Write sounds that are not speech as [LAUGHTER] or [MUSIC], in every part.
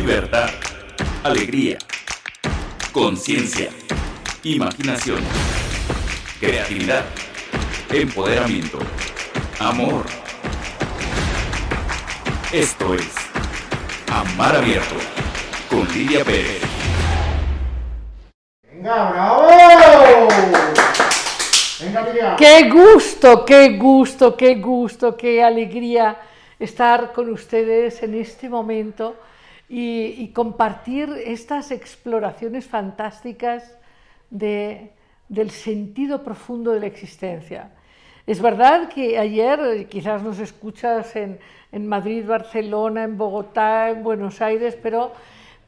libertad, alegría, conciencia, imaginación, creatividad, empoderamiento, amor. Esto es Amar Abierto con Lidia Pérez. ¡Venga, bravo! Venga, Lidia. Qué gusto, qué gusto, qué gusto, qué alegría estar con ustedes en este momento y, y compartir estas exploraciones fantásticas de, del sentido profundo de la existencia. Es verdad que ayer quizás nos escuchas en, en Madrid, Barcelona, en Bogotá, en Buenos Aires, pero,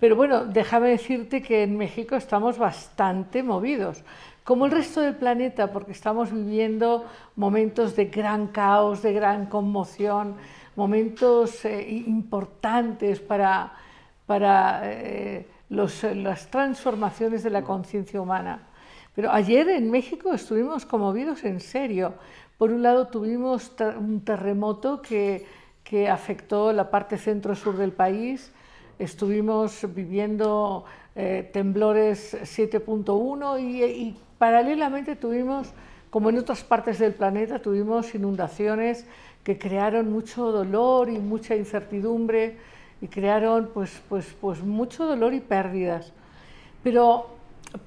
pero bueno, déjame decirte que en México estamos bastante movidos, como el resto del planeta, porque estamos viviendo momentos de gran caos, de gran conmoción, momentos eh, importantes para, para eh, los, las transformaciones de la conciencia humana. Pero ayer en México estuvimos conmovidos en serio. Por un lado tuvimos un terremoto que, que afectó la parte centro-sur del país, estuvimos viviendo eh, temblores 7.1 y, y paralelamente tuvimos, como en otras partes del planeta, tuvimos inundaciones que crearon mucho dolor y mucha incertidumbre y crearon pues, pues, pues mucho dolor y pérdidas. Pero,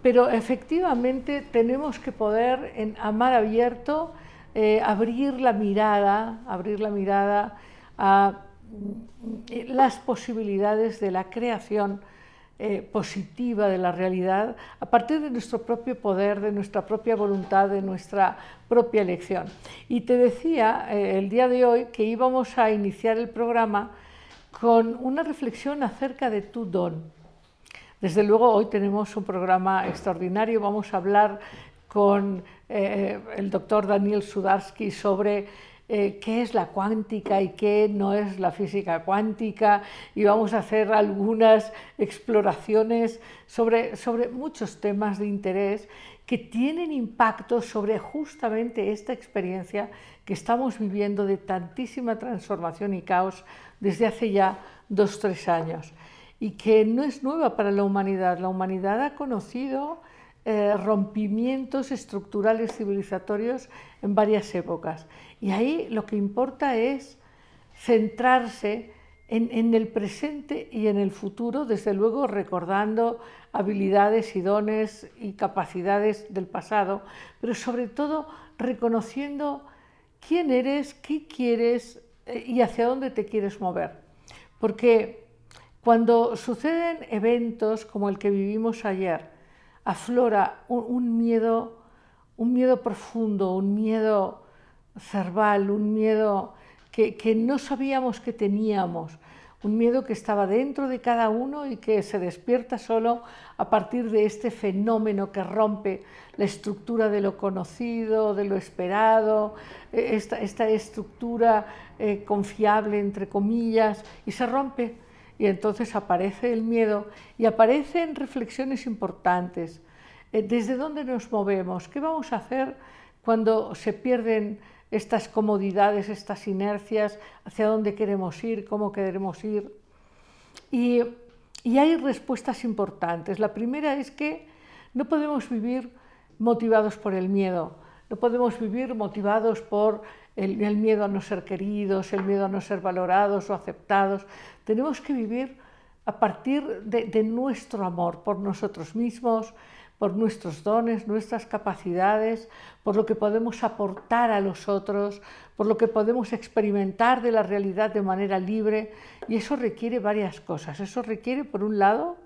pero efectivamente tenemos que poder en amar abierto eh, abrir la mirada, abrir la mirada a las posibilidades de la creación eh, positiva de la realidad a partir de nuestro propio poder, de nuestra propia voluntad, de nuestra propia elección. Y te decía eh, el día de hoy que íbamos a iniciar el programa con una reflexión acerca de tu don. Desde luego hoy tenemos un programa extraordinario, vamos a hablar con eh, el doctor Daniel Sudarsky sobre eh, qué es la cuántica y qué no es la física cuántica y vamos a hacer algunas exploraciones sobre, sobre muchos temas de interés que tienen impacto sobre justamente esta experiencia que estamos viviendo de tantísima transformación y caos desde hace ya dos, tres años y que no es nueva para la humanidad. La humanidad ha conocido eh, rompimientos estructurales civilizatorios en varias épocas. Y ahí lo que importa es centrarse en, en, el presente y en el futuro, desde luego recordando habilidades y dones y capacidades del pasado, pero sobre todo reconociendo quién eres, qué quieres y hacia dónde te quieres mover. Porque cuando suceden eventos como el que vivimos ayer, aflora un, miedo, un miedo profundo, un miedo cerval, un miedo que no sabíamos que teníamos, un miedo que estaba dentro de cada uno y que se despierta solo a partir de este fenómeno que rompe la estructura de lo conocido, de lo esperado, e, esta, estructura eh, confiable, entre comillas, y se rompe y entonces aparece el miedo y aparecen reflexiones importantes. Eh, ¿Desde dónde nos movemos? ¿Qué vamos a hacer cuando se pierden estas comodidades, estas inercias? ¿Hacia dónde queremos ir? ¿Cómo queremos ir? Y, y hay respuestas importantes. La primera es que no podemos vivir motivados por el miedo. No podemos vivir motivados por el, miedo a no ser queridos, el miedo a no ser valorados o aceptados. Tenemos que vivir a partir de nuestro amor por nosotros mismos, por nuestros dones, nuestras capacidades, por lo que podemos aportar a los otros, por lo que podemos experimentar de la realidad de manera libre. Y eso requiere varias cosas. Eso requiere, por un lado,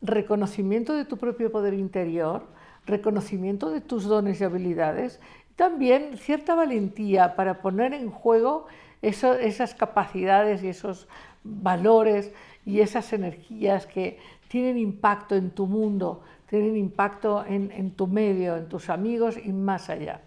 reconocimiento de tu propio poder interior, reconocimiento de tus dones y habilidades también cierta valentía para poner en juego esas capacidades y esos valores y esas energías que tienen impacto en tu mundo, tienen impacto en, tu medio, en tus amigos y más allá.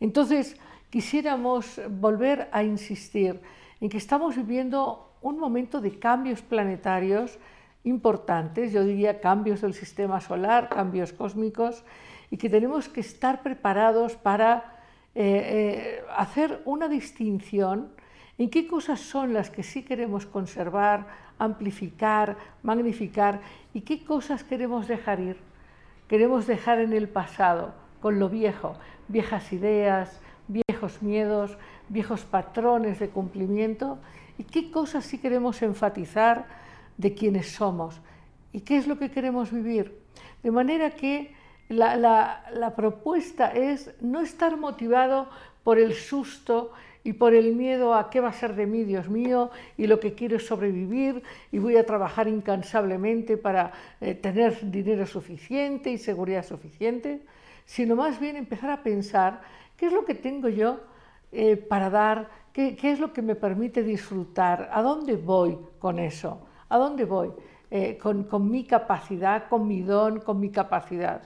Entonces, quisiéramos volver a insistir en que estamos viviendo un momento de cambios planetarios importantes, yo diría cambios del sistema solar, cambios cósmicos, y que tenemos que estar preparados para eh, eh, hacer una distinción en qué cosas son las que sí queremos conservar, amplificar, magnificar y qué cosas queremos dejar ir. Queremos dejar en el pasado, con lo viejo, viejas ideas, viejos miedos, viejos patrones de cumplimiento y qué cosas sí queremos enfatizar de quienes somos y qué es lo que queremos vivir. De manera que la, la propuesta es no estar motivado por el susto y por el miedo a qué va a ser de mí, Dios mío, y lo que quiero es sobrevivir y voy a trabajar incansablemente para eh, tener dinero suficiente y seguridad suficiente, sino más bien empezar a pensar qué es lo que tengo yo eh, para dar, qué, es lo que me permite disfrutar, a dónde voy con eso, a dónde voy eh, con, con mi capacidad, con mi don, con mi capacidad.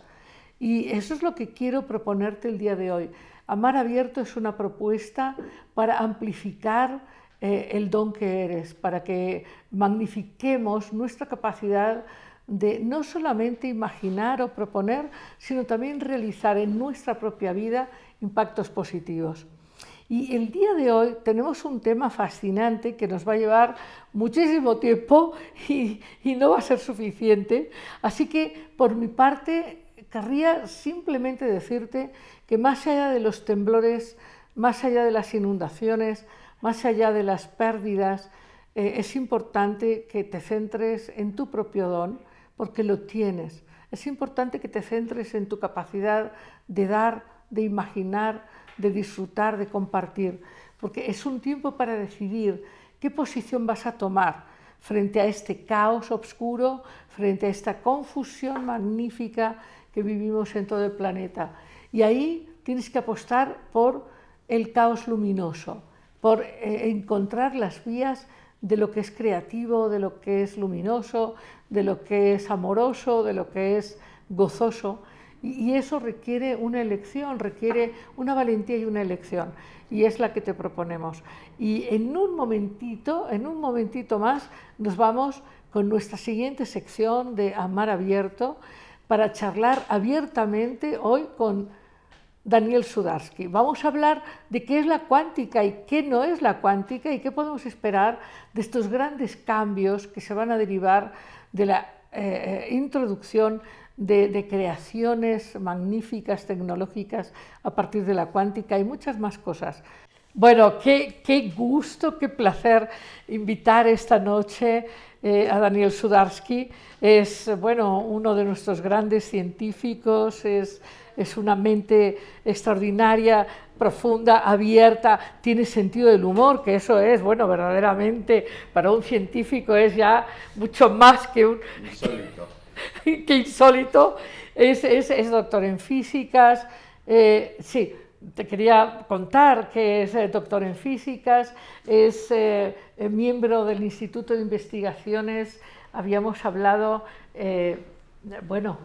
Y eso es lo que quiero proponerte el día de hoy. Amar abierto es una propuesta para amplificar eh, el don que eres, para que magnifiquemos nuestra capacidad de no solamente imaginar o proponer, sino también realizar en nuestra propia vida impactos positivos. Y el día de hoy tenemos un tema fascinante que nos va a llevar muchísimo tiempo [LAUGHS] y, y no va a ser suficiente. Así que por mi parte querría simplemente decirte que más allá de los temblores, más allá de las inundaciones, más allá de las pérdidas, eh, es importante que te centres en tu propio don, porque lo tienes. Es importante que te centres en tu capacidad de dar, de imaginar, de disfrutar, de compartir, porque es un tiempo para decidir qué posición vas a tomar frente a este caos oscuro, frente a esta confusión magnífica que vivimos en todo el planeta. Y ahí tienes que apostar por el caos luminoso, por eh, encontrar las vías de lo que es creativo, de lo que es luminoso, de lo que es amoroso, de lo que es gozoso. Y eso requiere una elección, requiere una valentía y una elección. Y es la que te proponemos. Y en un momentito, en un momentito más, nos vamos con nuestra siguiente sección de Amar Abierto, para charlar abiertamente hoy con Daniel Sudarsky. Vamos a hablar de qué es la cuántica y qué no es la cuántica y qué podemos esperar de estos grandes cambios que se van a derivar de la eh, introducción de, creaciones magníficas, tecnológicas a partir de la cuántica y muchas más cosas. Bueno, qué, qué gusto, qué placer invitar esta noche eh, a Daniel Sudarsky. Es bueno, uno de nuestros grandes científicos, es, es una mente extraordinaria, profunda, abierta, tiene sentido del humor, que eso es, bueno, verdaderamente para un científico es ya mucho más que un... Insólito. [LAUGHS] que insólito. Es, es, es, doctor en físicas, eh, sí, te quería contar que es eh, doctor en físicas, es eh, miembro del Instituto de Investigaciones, habíamos hablado, bueno,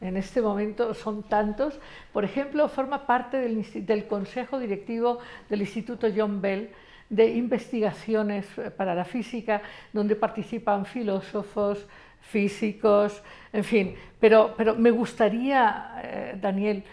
en este momento son tantos, por ejemplo, forma parte del, del, Consejo Directivo del Instituto John Bell de Investigaciones para la Física, donde participan filósofos, físicos, en fin, pero, pero me gustaría, Daniel,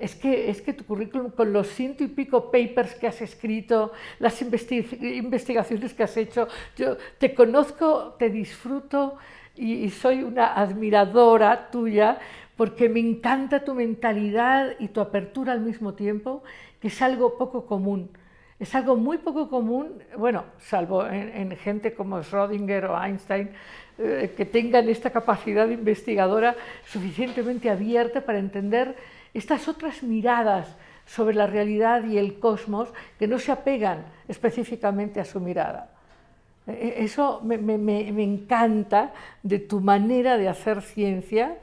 es que, es que tu currículum, con los ciento y pico papers que has escrito, las investigaciones que has hecho, yo te conozco, te disfruto y, soy una admiradora tuya porque me encanta tu mentalidad y tu apertura al mismo tiempo, que es algo poco común. Es algo muy poco común, bueno, salvo en, gente como Schrödinger o Einstein, eh, que tengan esta capacidad investigadora suficientemente abierta para entender estas otras miradas sobre la realidad y el cosmos que no se apegan específicamente a su mirada. E, e, eso me, encanta de tu manera de hacer ciencia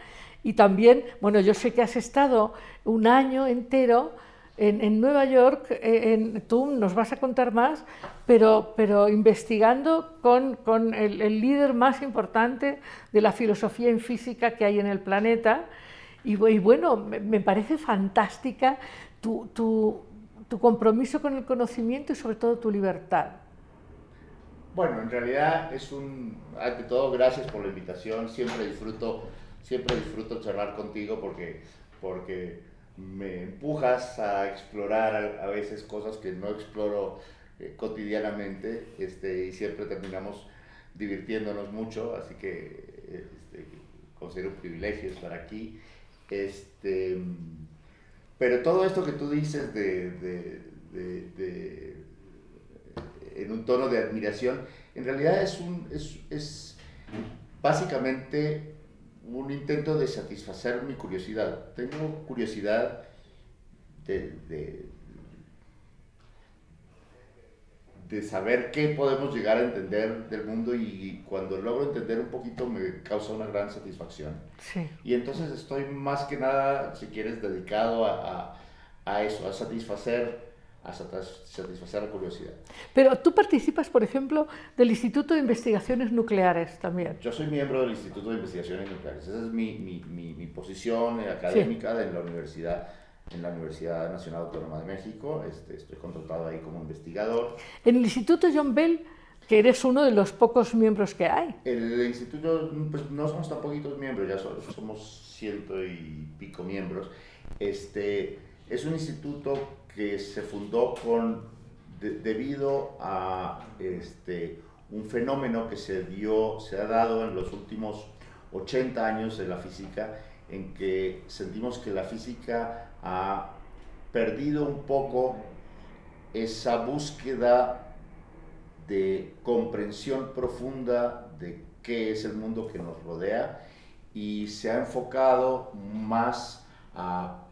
y también, bueno, yo sé que has estado un año entero en, Nueva York, e, en, tú nos vas a contar más, pero, pero investigando con, con el, el, líder más importante de la filosofía en física que hay en el planeta, y, bueno, me, parece fantástica tu, tu, tu, compromiso con el conocimiento y sobre todo tu libertad. Bueno, en realidad es un, ante todo, gracias por la invitación, siempre disfruto, siempre disfruto charlar contigo porque, porque me empujas a explorar a, veces cosas que no exploro eh, cotidianamente este, y siempre terminamos divirtiéndonos mucho, así que este, considero un privilegio estar aquí. Este, pero todo esto que tú dices de, de, de, de en un tono de admiración, en realidad es, un, es, es básicamente un intento de satisfacer mi curiosidad. Tengo curiosidad de, de, de, saber qué podemos llegar a entender del mundo y cuando logro entender un poquito me causa una gran satisfacción. Sí. Y entonces estoy más que nada, si quieres, dedicado a, a, a eso, a satisfacer a satisfacer la curiosidad. Pero tú participas, por ejemplo, del Instituto de Investigaciones Nucleares también. Yo soy miembro del Instituto de Investigaciones Nucleares. Esa es mi, mi, mi, mi posición académica sí. en la universidad en la Universidad Nacional Autónoma de México. Este, estoy contratado ahí como investigador. En el Instituto John Bell, que eres uno de los pocos miembros que hay. El instituto, pues no somos tan poquitos miembros, ya somos ciento y pico miembros. Este, es un instituto que se fundó con, de, debido a este, un fenómeno que se, dio, se ha dado en los últimos 80 años de la física, en que sentimos que la física ha perdido un poco esa búsqueda de comprensión profunda de qué es el mundo que nos rodea y se ha enfocado más a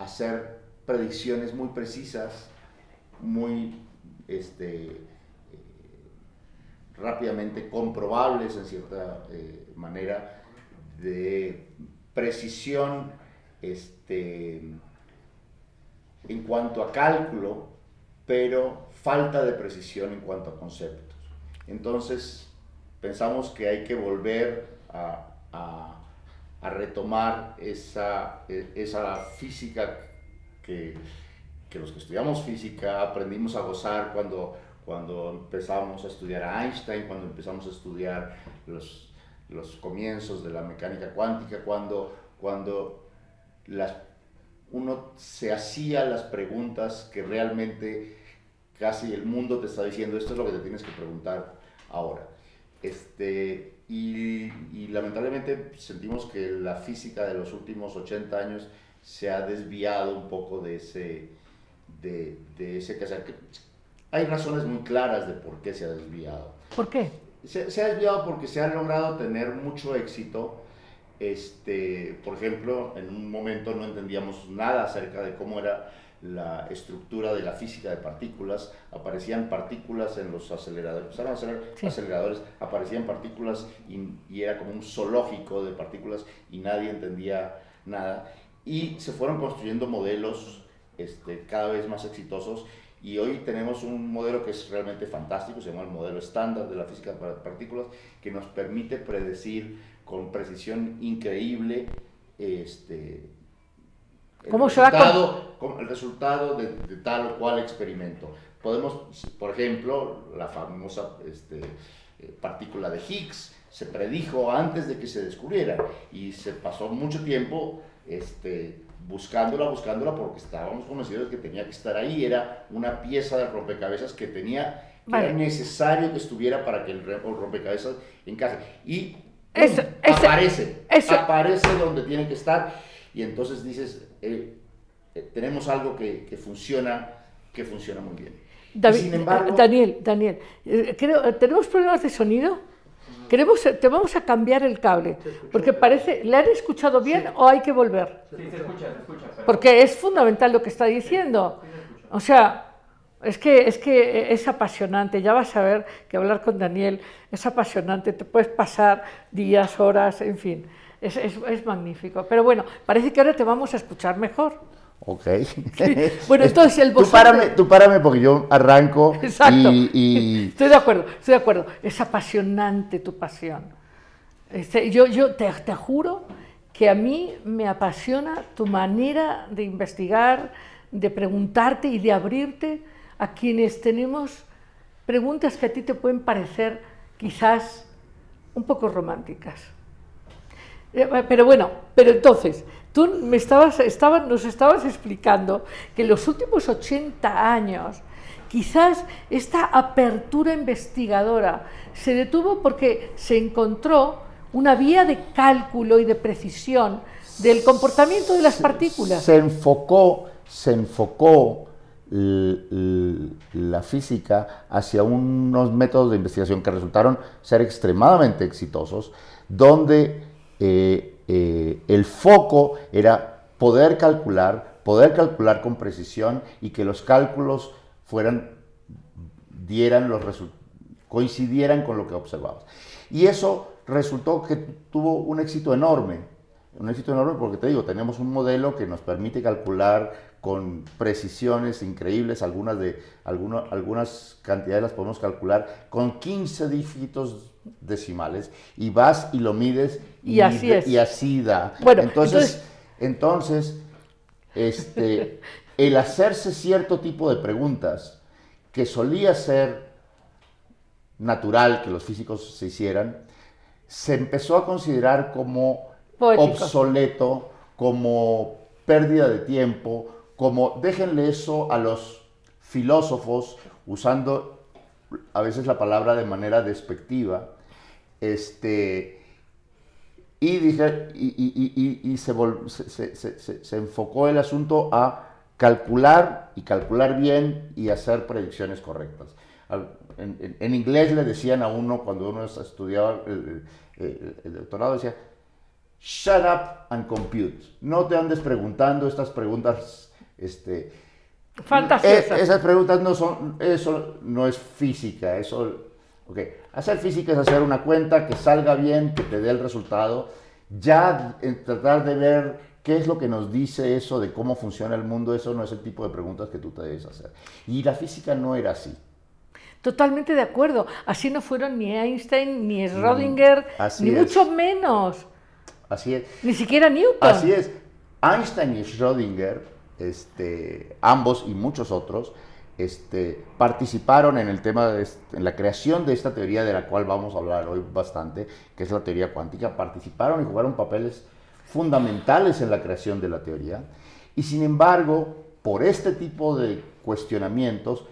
hacer predicciones muy precisas, muy este, eh, rápidamente comprobables en cierta eh, manera, de precisión este, en cuanto a cálculo, pero falta de precisión en cuanto a conceptos. Entonces, pensamos que hay que volver a, a, retomar esa, esa física que, que, los que estudiamos física aprendimos a gozar cuando, cuando empezamos a estudiar a Einstein, cuando empezamos a estudiar los, los comienzos de la mecánica cuántica, cuando, cuando las, uno se hacía las preguntas que realmente casi el mundo te está diciendo, esto es lo que te tienes que preguntar ahora. Este, y, y lamentablemente sentimos que la física de los últimos 80 años se ha desviado un poco de ese, de, de ese que Hay razones muy claras de por qué se ha desviado. ¿Por qué? Se, se, ha desviado porque se ha logrado tener mucho éxito. Este, por ejemplo, en un momento no entendíamos nada acerca de cómo era la estructura de la física de partículas, aparecían partículas en los aceleradores, empezaron a hacer sí. aceleradores, aparecían partículas y, y, era como un zoológico de partículas y nadie entendía nada y se fueron construyendo modelos este, cada vez más exitosos y hoy tenemos un modelo que es realmente fantástico, se llama el modelo estándar de la física de partículas, que nos permite predecir con precisión increíble este, el, ¿Cómo resultado, va el resultado de, de, tal o cual experimento. Podemos, por ejemplo, la famosa este, partícula de Higgs se predijo antes de que se descubriera y se pasó mucho tiempo este, buscándola, buscándola, porque estábamos convencidos de que tenía que estar ahí. Era una pieza de rompecabezas que tenía, que vale. era necesario que estuviera para que el rompecabezas encaje. Y eso, aparece, eso. aparece donde tiene que estar. Y entonces dices, eh, eh, tenemos algo que, que, funciona, que funciona muy bien. David, sin embargo, Daniel, Daniel, eh, creo, ¿tenemos problemas de sonido? Queremos, te vamos a cambiar el cable, porque parece, ¿le han escuchado bien sí. o hay que volver? Sí, se escucha, se escucha. Pero... Porque es fundamental lo que está diciendo. O sea, es que, es que es apasionante, ya vas a ver que hablar con Daniel es apasionante, te puedes pasar días, horas, en fin, es, es, es magnífico. Pero bueno, parece que ahora te vamos a escuchar mejor. Ok. [LAUGHS] Bueno, entonces el tú párame, tú párame porque yo arranco. [LAUGHS] Exacto. Y, y... [LAUGHS] Estoy de acuerdo, estoy de acuerdo. Es apasionante tu pasión. Este, yo yo te, te, juro que a mí me apasiona tu manera de investigar, de preguntarte y de abrirte a quienes tenemos preguntas que a ti te pueden parecer quizás un poco románticas. Pero bueno, pero entonces, tú me estabas, estabas, nos estabas explicando que en los últimos 80 años quizás esta apertura investigadora se detuvo porque se encontró una vía de cálculo y de precisión del comportamiento de las partículas. Se enfocó, se enfocó la física hacia unos métodos de investigación que resultaron ser extremadamente exitosos, donde eh, eh, el foco era poder calcular, poder calcular con precisión y que los cálculos fueran, dieran los coincidieran con lo que observabas. Y eso resultó que tuvo un éxito enorme, un éxito enorme porque te digo, tenemos un modelo que nos permite calcular con precisiones increíbles, algunas, de, algunas, algunas cantidades las podemos calcular con 15 dígitos decimales y vas y lo mides y, así, es. y así da. Bueno, entonces, entonces, este, [LAUGHS] el hacerse cierto tipo de preguntas que solía ser natural que los físicos se hicieran, se empezó a considerar como obsoleto, como pérdida de tiempo, como déjenle eso a los filósofos, usando a veces la palabra de manera despectiva, este, y, dije, y, se, enfocó el asunto a calcular y calcular bien y hacer predicciones correctas. En, inglés le decían a uno cuando uno estudiaba el, el doctorado, decía, shut up and compute. No te andes preguntando estas preguntas este, Fantasiosas. Eh, esas preguntas no son, eso no es física, eso, ok, hacer física es hacer una cuenta que salga bien, que te dé el resultado, ya en tratar de ver qué es lo que nos dice eso de cómo funciona el mundo, eso no es el tipo de preguntas que tú te debes hacer. Y la física no era así. Totalmente de acuerdo. Así no fueron ni Einstein, ni Schrödinger, ni mucho menos. Así es. Ni siquiera Newton. Así es. Einstein y Schrödinger este, ambos y muchos otros, este, participaron en el tema de la creación de esta teoría de la cual vamos a hablar hoy bastante, que es la teoría cuántica, participaron y jugaron papeles fundamentales en la creación de la teoría, y sin embargo, por este tipo de cuestionamientos,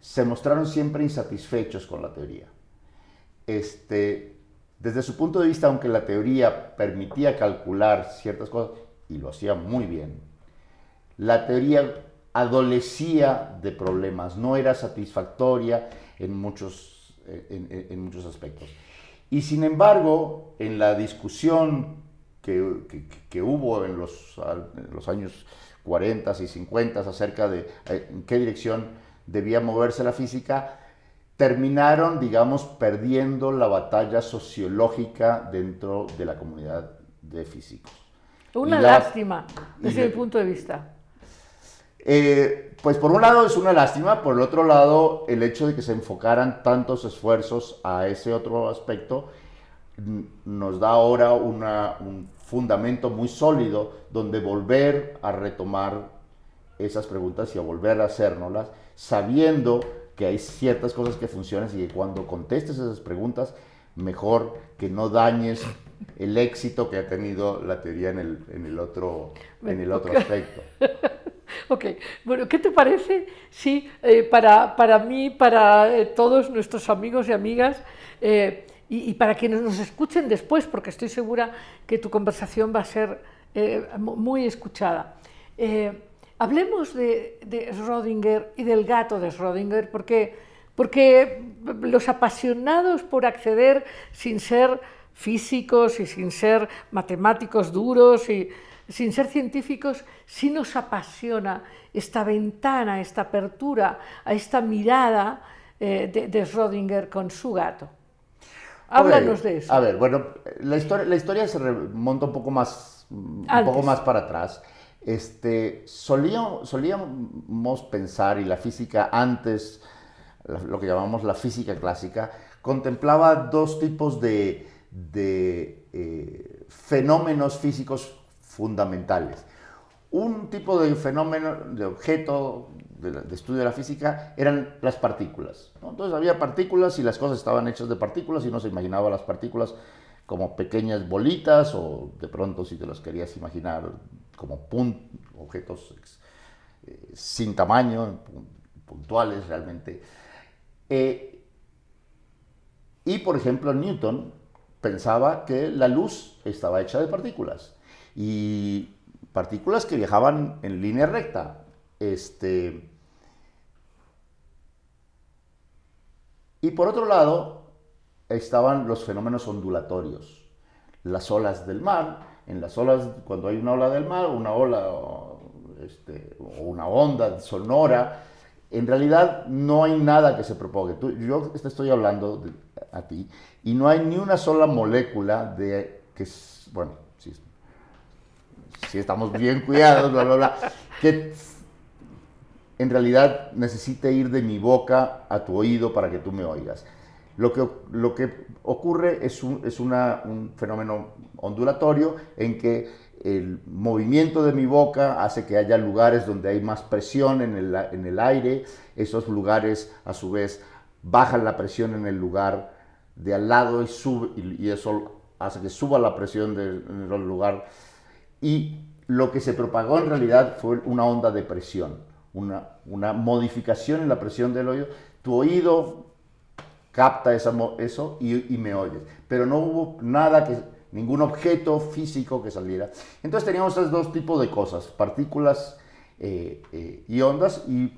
se mostraron siempre insatisfechos con la teoría. Este, desde su punto de vista, aunque la teoría permitía calcular ciertas cosas, y lo hacía muy bien, la teoría adolecía de problemas, no era satisfactoria en muchos, en, muchos aspectos. Y sin embargo, en la discusión que, hubo en los, los, años 40 y 50 acerca de eh, en qué dirección debía moverse la física, terminaron, digamos, perdiendo la batalla sociológica dentro de la comunidad de físicos. Una lástima, desde mi punto de vista. Eh, pues por un lado es una lástima, por el otro lado el hecho de que se enfocaran tantos esfuerzos a ese otro aspecto nos da ahora un fundamento muy sólido donde volver a retomar esas preguntas y a volver a hacérnoslas, sabiendo que hay ciertas cosas que funcionan y que cuando contestes esas preguntas, mejor que no dañes el éxito que ha tenido la teoría en el, en el otro, en el otro aspecto. [LAUGHS] [LAUGHS] Ok, bueno, ¿qué te parece si eh, para, para, mí, para eh, todos nuestros amigos y amigas, eh, y, para quienes nos escuchen después, porque estoy segura que tu conversación va a ser muy escuchada, hablemos de, de Schrödinger y del gato de Schrödinger, porque, porque los apasionados por acceder sin ser físicos y sin ser matemáticos duros y sin ser científicos, sí nos apasiona esta ventana, esta apertura a esta mirada eh, de, de, Schrödinger con su gato. Háblanos de eso. A ver, bueno, la historia, la historia se remonta un poco más, un poco más para atrás. Este, solíamos, solíamos pensar, y la física antes, lo que llamamos la física clásica, contemplaba dos tipos de, de eh, fenómenos físicos fundamentales. Un tipo de fenómeno, de objeto de, estudio de la física eran las partículas. Entonces había partículas y las cosas estaban hechas de partículas y no se imaginaba las partículas como pequeñas bolitas o de pronto si te las querías imaginar como objetos eh, sin tamaño, puntuales realmente. Eh, y por ejemplo, Newton pensaba que la luz estaba hecha de partículas y partículas que viajaban en línea recta. Este, y por otro lado, estaban los fenómenos ondulatorios, las olas del mar. En las olas, cuando hay una ola del mar, una ola este, o una onda sonora, en realidad no hay nada que se propague. yo te estoy hablando a ti y no hay ni una sola molécula de que, bueno, si, estamos bien cuidados, bla, bla, bla, que en realidad necesite ir de mi boca a tu oído para que tú me oigas. Lo que, lo que ocurre es, un, es una, un fenómeno ondulatorio en que el movimiento de mi boca hace que haya lugares donde hay más presión en el, en el aire, esos lugares a su vez bajan la presión en el lugar de al lado y, sube, y, eso hace que suba la presión del lugar. Y lo que se propagó en realidad fue una onda de presión, una, una modificación en la presión del oído. Tu oído capta esa, eso y, y me oyes, pero no hubo nada que ningún objeto físico que saliera. Entonces teníamos esos dos tipos de cosas, partículas eh, eh, y ondas, y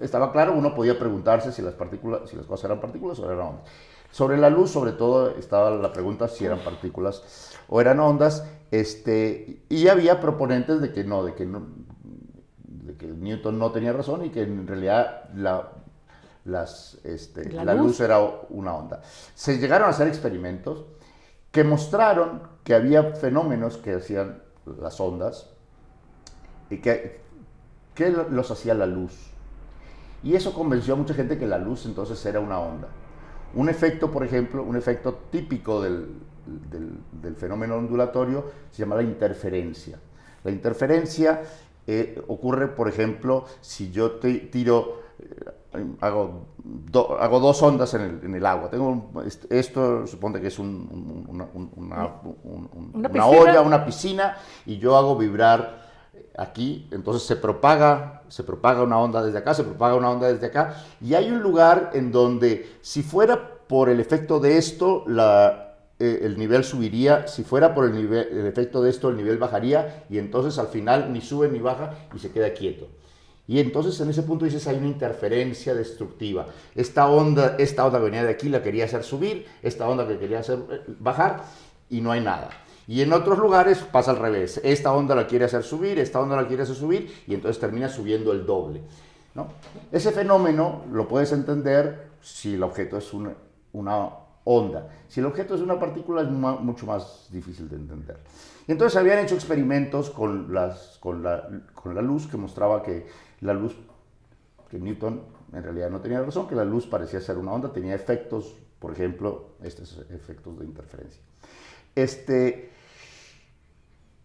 estaba claro, uno podía preguntarse si las, partículas, si las cosas eran partículas o eran ondas. Sobre la luz, sobre todo, estaba la pregunta si eran partículas o eran ondas, este, y había proponentes de que no, de que, no, de que Newton no tenía razón y que en realidad la, las, este, la, luz? luz era una onda. Se llegaron a hacer experimentos que mostraron que había fenómenos que hacían las ondas y que, que los hacía la luz. Y eso convenció a mucha gente que la luz entonces era una onda. Un efecto, por ejemplo, un efecto típico del, del, fenómeno ondulatorio se llama la interferencia. La interferencia eh, ocurre, por ejemplo, si yo te tiro hago, hago dos ondas en el, en el, agua. Tengo esto, supone que es una, una, olla, una piscina, y yo hago vibrar aquí, entonces se propaga, se propaga una onda desde acá, se propaga una onda desde acá, y hay un lugar en donde si fuera por el efecto de esto, la, eh, el nivel subiría, si fuera por el, efecto de esto, el nivel bajaría, y entonces al final ni sube ni baja y se queda quieto. Y entonces en ese punto dices hay una interferencia destructiva. Esta onda, esta onda que venía de aquí la quería hacer subir, esta onda que quería hacer eh, bajar y no hay nada. Y en otros lugares pasa al revés. Esta onda la quiere hacer subir, esta onda la quiere hacer subir y entonces termina subiendo el doble. ¿no? Ese fenómeno lo puedes entender si el objeto es una onda. Si el objeto es una partícula es mucho más difícil de entender. Entonces habían hecho experimentos con, con, la, con la luz que mostraba que la luz, que Newton en realidad no tenía razón, que la luz parecía ser una onda, tenía efectos, por ejemplo, estos efectos de interferencia. Este,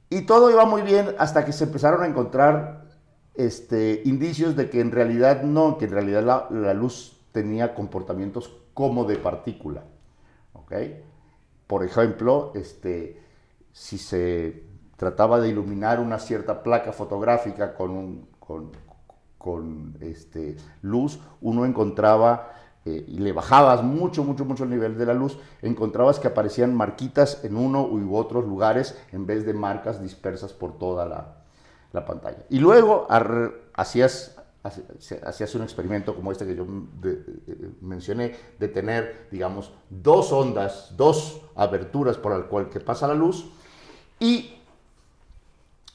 y todo iba muy bien hasta que se empezaron a encontrar este, indicios de que en realidad no, que en realidad la, la luz tenía comportamientos como de partícula. Por ejemplo, este, si se trataba de iluminar una cierta placa fotográfica con, un, con, con este, luz, uno encontraba, eh, y le bajabas mucho, mucho, mucho el nivel de la luz, encontrabas que aparecían marquitas en uno u otros lugares en vez de marcas dispersas por toda la, la pantalla. Y luego hacías, hacías un experimento como este que yo mencioné, de tener, digamos, dos ondas, dos aberturas por las cuales que pasa la luz, y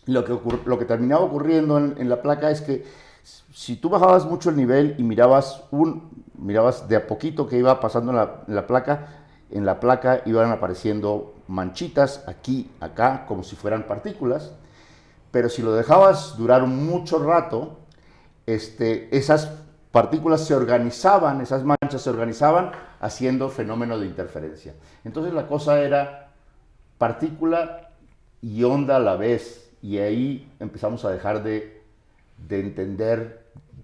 lo que, lo que terminaba ocurriendo en, la placa es que si tú bajabas mucho el nivel y mirabas, un, mirabas de a poquito que iba pasando en la, placa, en la placa iban apareciendo manchitas aquí, acá, como si fueran partículas, pero si lo dejabas durar mucho rato, este, esas partículas se organizaban, esas manchas se organizaban haciendo fenómeno de interferencia. Entonces la cosa era partícula y onda a la vez, y ahí empezamos a dejar de, de entender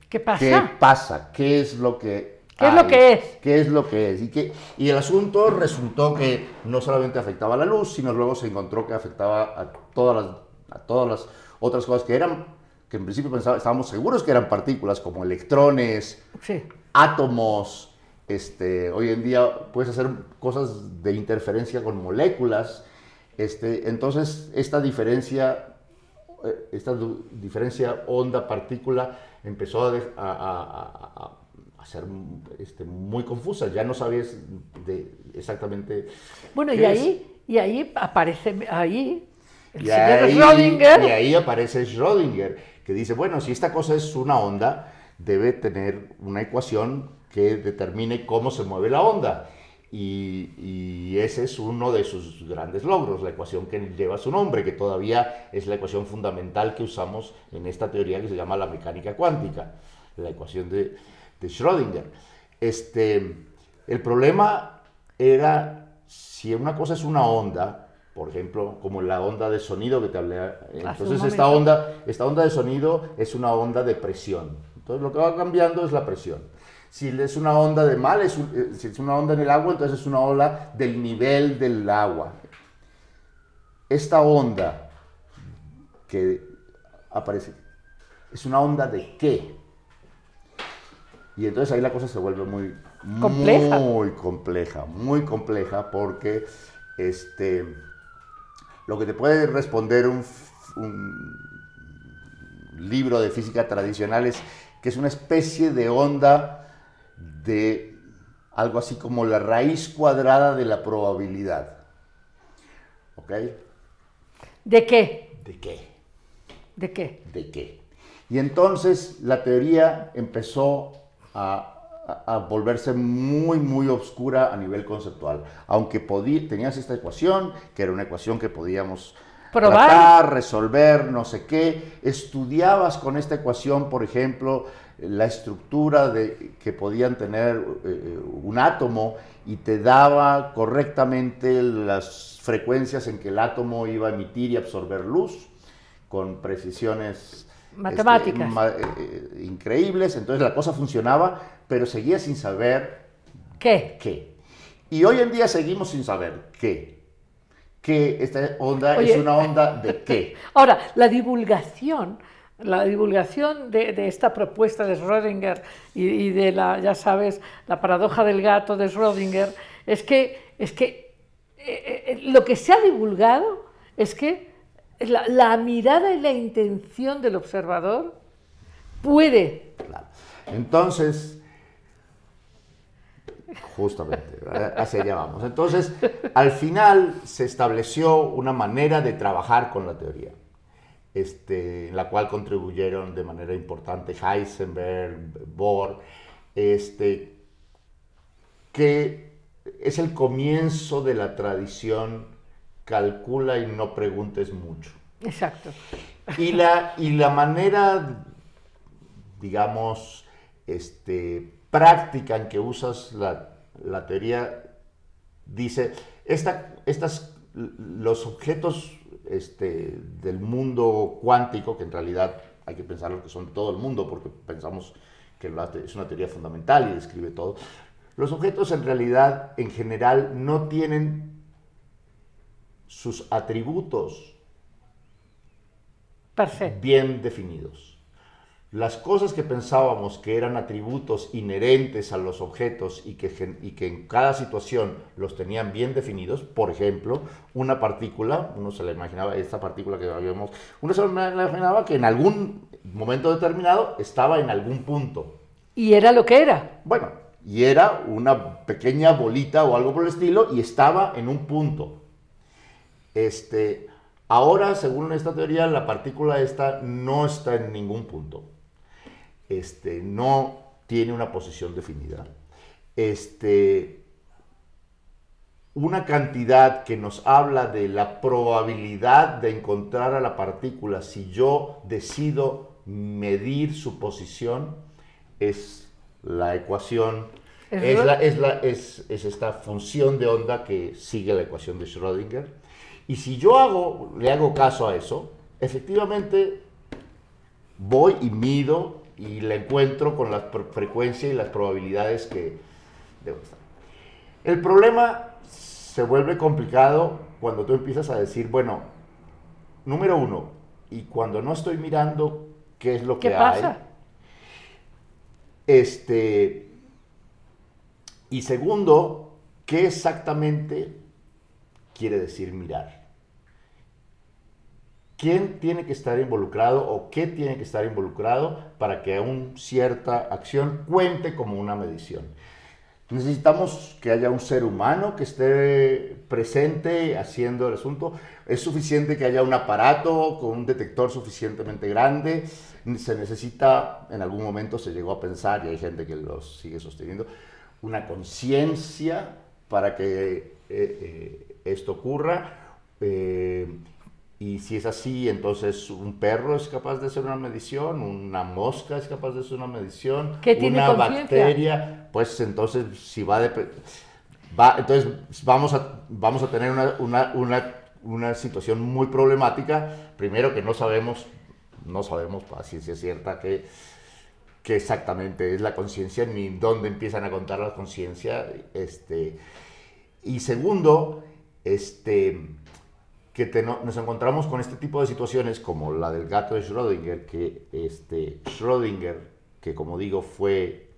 ¿Qué pasa? ¿Qué pasa? ¿Qué es lo que ¿Qué es lo que es? ¿Qué es lo que es? Y, que, y el asunto resultó que no solamente afectaba la luz, sino luego se encontró que afectaba a todas las, a todas las otras cosas que eran que en principio pensaba, estábamos seguros que eran partículas como electrones, Sí. átomos, este, hoy en día puedes hacer cosas de interferencia con moléculas, este, entonces esta diferencia, eh, esta diferencia onda-partícula empezó a, de- a- a- a- a ser este, muy confusa, ya no sabías de exactamente... Bueno, y es. ahí, y ahí aparece ahí el Y señor ahí, Schrödinger. y ahí aparece Schrödinger, que dice, bueno, si esta cosa es una onda, debe tener una ecuación que determine cómo se mueve la onda. Y, y ese es uno de sus grandes logros, la ecuación que lleva su nombre, que todavía es la ecuación fundamental que usamos en esta teoría que se llama la mecánica cuántica, la ecuación de, de Schrödinger. Este, el problema era si una cosa es una onda, por ejemplo, como la onda de sonido que te hablé. Entonces un esta onda, esta onda de sonido es una onda de presión. Entonces lo que va cambiando es la presión. Si es una onda de mal, es un- eh, si es una onda en el agua, entonces es una ola del nivel del agua. Esta onda que aparece, ¿es una onda de qué? Y entonces ahí la cosa se vuelve muy Compleja. muy compleja, muy compleja porque este lo que te puede responder un, libro de física tradicional es que es una especie de onda de algo así como la raíz cuadrada de la probabilidad. ¿Ok? ¿De qué? ¿De qué? ¿De qué? de qué. Y entonces la teoría empezó a, a- a volverse muy, muy oscura a nivel conceptual. Aunque podí- tenías esta ecuación, que era una ecuación que podíamos Probar. tratar, resolver, no sé qué, estudiabas con esta ecuación, por ejemplo, la estructura de, que podían tener eh, un átomo y te daba correctamente las frecuencias en que el átomo iba a emitir y absorber luz con precisiones Matemáticas. este, eh, eh, increíbles. Entonces la cosa funcionaba, pero seguía sin saber ¿Qué? qué. Y hoy en día seguimos sin saber qué. Que esta onda Oye. es una onda de qué. [LAUGHS] Ahora, la divulgación, la divulgación de, de esta propuesta de Schrödinger y, y de la, ya sabes, la paradoja del gato de Schrödinger, es que, es que eh, eh, lo que se ha divulgado es que la, mirada y la intención del observador puede. Entonces, justamente, hacia allá vamos. Entonces, al final se estableció una manera de trabajar con la teoría, este, en la cual contribuyeron de manera importante Heisenberg, Bohr, este, que es el comienzo de la tradición calcula y no preguntes mucho. Exacto. Y la, y la manera, digamos, este, práctica en que usas la, la teoría dice, esta, estas, los objetos este, del mundo cuántico, que en realidad hay que pensar que son todo el mundo, porque pensamos que es una teoría fundamental y describe todo, los objetos en realidad, en general, no tienen sus atributos Per se. bien definidos. Las cosas que pensábamos que eran atributos inherentes a los objetos y que, y que en cada situación los tenían bien definidos, por ejemplo, una partícula, uno se le imaginaba, esta partícula que habíamos, uno se le imaginaba que en algún momento determinado estaba en algún punto. Y era lo que era. Bueno, y era una pequeña bolita o algo por el estilo y estaba en un punto. Este, ahora, según esta teoría, la partícula esta no está en ningún punto. Este, no tiene una posición definida. Este, una cantidad que nos habla de la probabilidad de encontrar a la partícula si yo decido medir su posición es la ecuación, Es la- es la- es- es esta función de onda que sigue la ecuación de Schrödinger. Y si yo hago, le hago caso a eso, efectivamente voy y mido y la encuentro con la frecuencia y las probabilidades que debo estar. El problema se vuelve complicado cuando tú empiezas a decir, bueno, número uno, y cuando no estoy mirando qué es lo ¿Qué que pasa? hay. Este, y segundo, ¿qué exactamente quiere decir mirar? ¿Quién tiene que estar involucrado o qué tiene que estar involucrado para que una cierta acción cuente como una medición? Necesitamos que haya un ser humano que esté presente haciendo el asunto. Es suficiente que haya un aparato con un detector suficientemente grande. Se necesita, en algún momento se llegó a pensar, y hay gente que lo sigue sosteniendo, una conciencia para que eh, eh, esto ocurra. Eh, y si es así, entonces un perro es capaz de hacer una medición, una mosca es capaz de hacer una medición, ¿Qué tiene una bacteria, pues entonces si va de... Va, entonces vamos a, vamos a tener una, una, una, una situación muy problemática. Primero que no sabemos, no sabemos a ciencia cierta que, que exactamente es la conciencia ni dónde empiezan a contar la conciencia. Este, y segundo, este, que te- nos encontramos con este tipo de situaciones como la del gato de Schrödinger, que este, Schrödinger, que como digo fue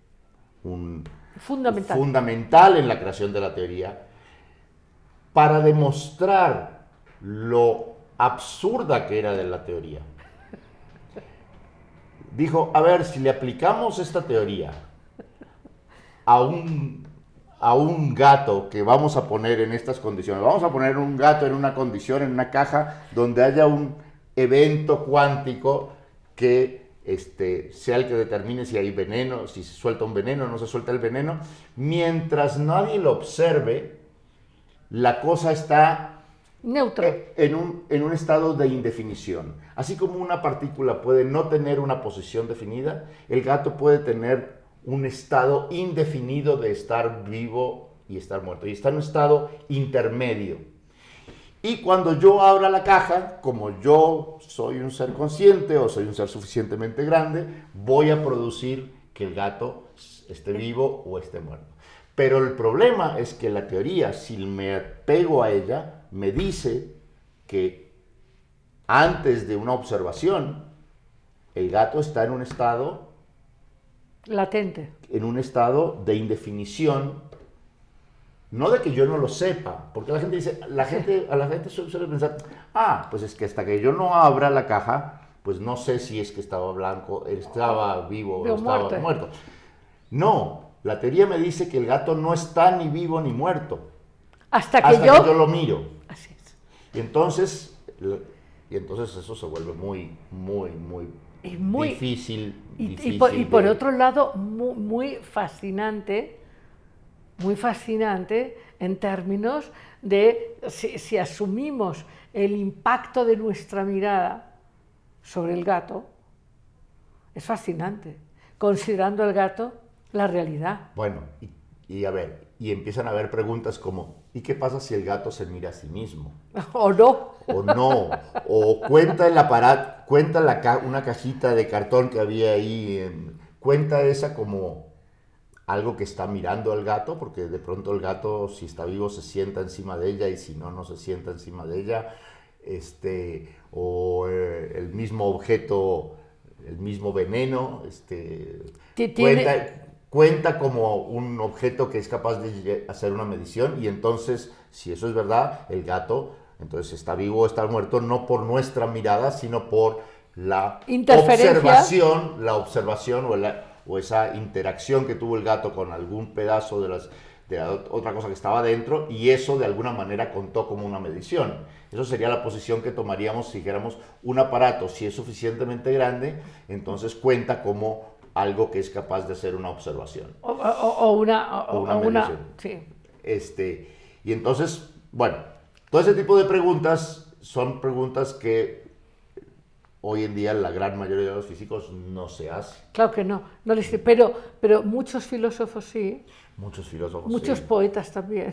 un Fundamental. fundamental en la creación de la teoría, para demostrar lo absurda que era de la teoría. Dijo, a ver, si le aplicamos esta teoría a un, a un gato que vamos a poner en estas condiciones, vamos a poner un gato en una condición, en una caja, donde haya un evento cuántico que este, sea el que determine si hay veneno, si se suelta un veneno o no se suelta el veneno, mientras nadie lo observe, la cosa está Neutro. eh, en un, en un estado de indefinición. Así como una partícula puede no tener una posición definida, el gato puede tener un estado indefinido de estar vivo y estar muerto. Y está en un estado intermedio. Y cuando yo abra la caja, como yo soy un ser consciente o soy un ser suficientemente grande, voy a producir que el gato esté vivo o esté muerto. Pero el problema es que la teoría, si me pego a ella, me dice que antes de una observación, el gato está en un estado, Latente. en un estado de indefinición no de que yo no lo sepa, porque la gente dice, la gente, a la gente suele, pensar, ah, pues es que hasta que yo no abra la caja, pues no sé si es que estaba blanco, estaba vivo o estaba muerto. muerto. No, la teoría me dice que el gato no está ni vivo ni muerto, Hasta que hasta yo... que yo lo miro. Así es. Y entonces, y entonces eso se vuelve muy, muy, muy, Y muy- difícil. Y, y por, y por de- otro lado, muy, muy fascinante, muy fascinante en términos de si, si asumimos el impacto de nuestra mirada sobre el gato, es fascinante, considerando el gato la realidad. Bueno, y, y a ver, y empiezan a haber preguntas como, ¿y qué pasa si el gato se mira a sí mismo? [LAUGHS] ¿O no? O no, o cuenta el aparato, cuenta la ca- una cajita de cartón que había ahí, en- cuenta esa como algo que está mirando al gato, porque de pronto el gato, si está vivo, se sienta encima de ella y si no, no se sienta encima de ella. Este, o eh, el mismo objeto, el mismo veneno, este, Ti- tiene- cuenta, cuenta como un objeto que es capaz de hacer una medición y entonces, si eso es verdad, el gato entonces está vivo o está muerto no por nuestra mirada, sino por la observación, la observación o, la- o esa interacción que tuvo el gato con algún pedazo de, las, de la ot- otra cosa que estaba dentro y eso de alguna manera contó como una medición. Eso sería la posición que tomaríamos si dijéramos un aparato, si es suficientemente grande, entonces cuenta como algo que es capaz de hacer una observación. O, o- o una... o- una una- sí. Este, y entonces, bueno, todo ese tipo de preguntas son preguntas que hoy en día la gran mayoría de los físicos no se hace. Claro que no, no les- pero, pero muchos filósofos sí, Muchos filósofos. muchos sí. poetas también.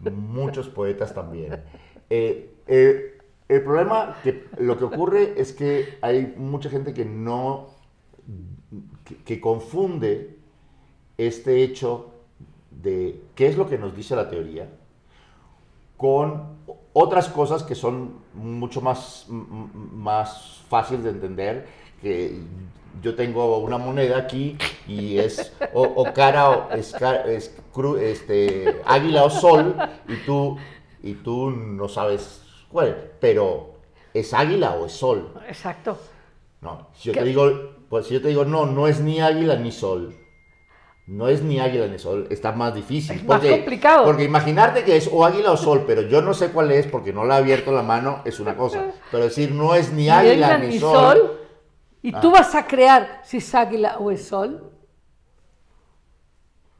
muchos poetas también. Eh, eh, el problema, que lo que ocurre es que hay mucha gente que no, que, que confunde este hecho de qué es lo que nos dice la teoría con otras cosas que son mucho más, más fáciles de entender, que yo tengo una moneda aquí y es o, o cara o es, es cru- este, águila o sol y tú, y tú no sabes cuál, pero ¿es águila o es sol? Exacto. No, si yo ¿Qué? te digo, pues si yo te digo, no, no es ni águila ni sol. No es ni águila ni sol, está más difícil. Es más complicado. Porque imaginarte que es o águila o sol, pero yo no sé cuál es porque no la he abierto la mano, es una cosa. Pero decir no es ni Ni águila águila ni, ni sol, sol. Y tú Ah. vas a crear si es águila o es sol.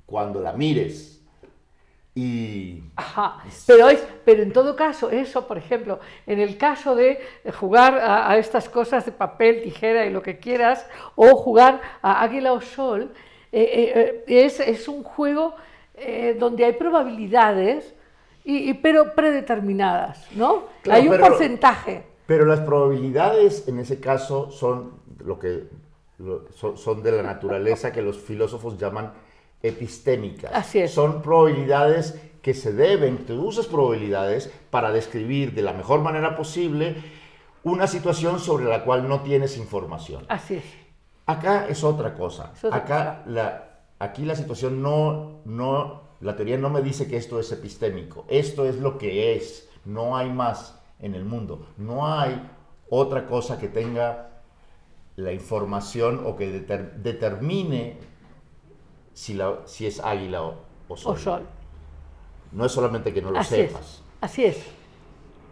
cuando la mires. Y Ajá. Pero, es, pero en todo caso, eso, por ejemplo, en el caso de jugar a, a estas cosas de papel, tijera y lo que quieras, o jugar a águila o sol, eh, eh, eh, es, es un juego eh, donde hay probabilidades, y, y- pero predeterminadas, ¿no? Claro, hay un pero- porcentaje. Pero las probabilidades en ese caso son lo que lo- son, son de la naturaleza que los filósofos llaman epistémicas. Así es. Son probabilidades que se deben, tú usas probabilidades para describir de la mejor manera posible una situación sobre la cual no tienes información. Así es. Acá es otra cosa. Es otra Acá la, aquí la situación no, no, la teoría no me dice que esto es epistémico. Esto es lo que es. No hay más en el mundo. No hay otra cosa que tenga la información o que deter- determine si, la, si es águila o, o sol. O sol. No es solamente que no lo Así sepas. es. Así es.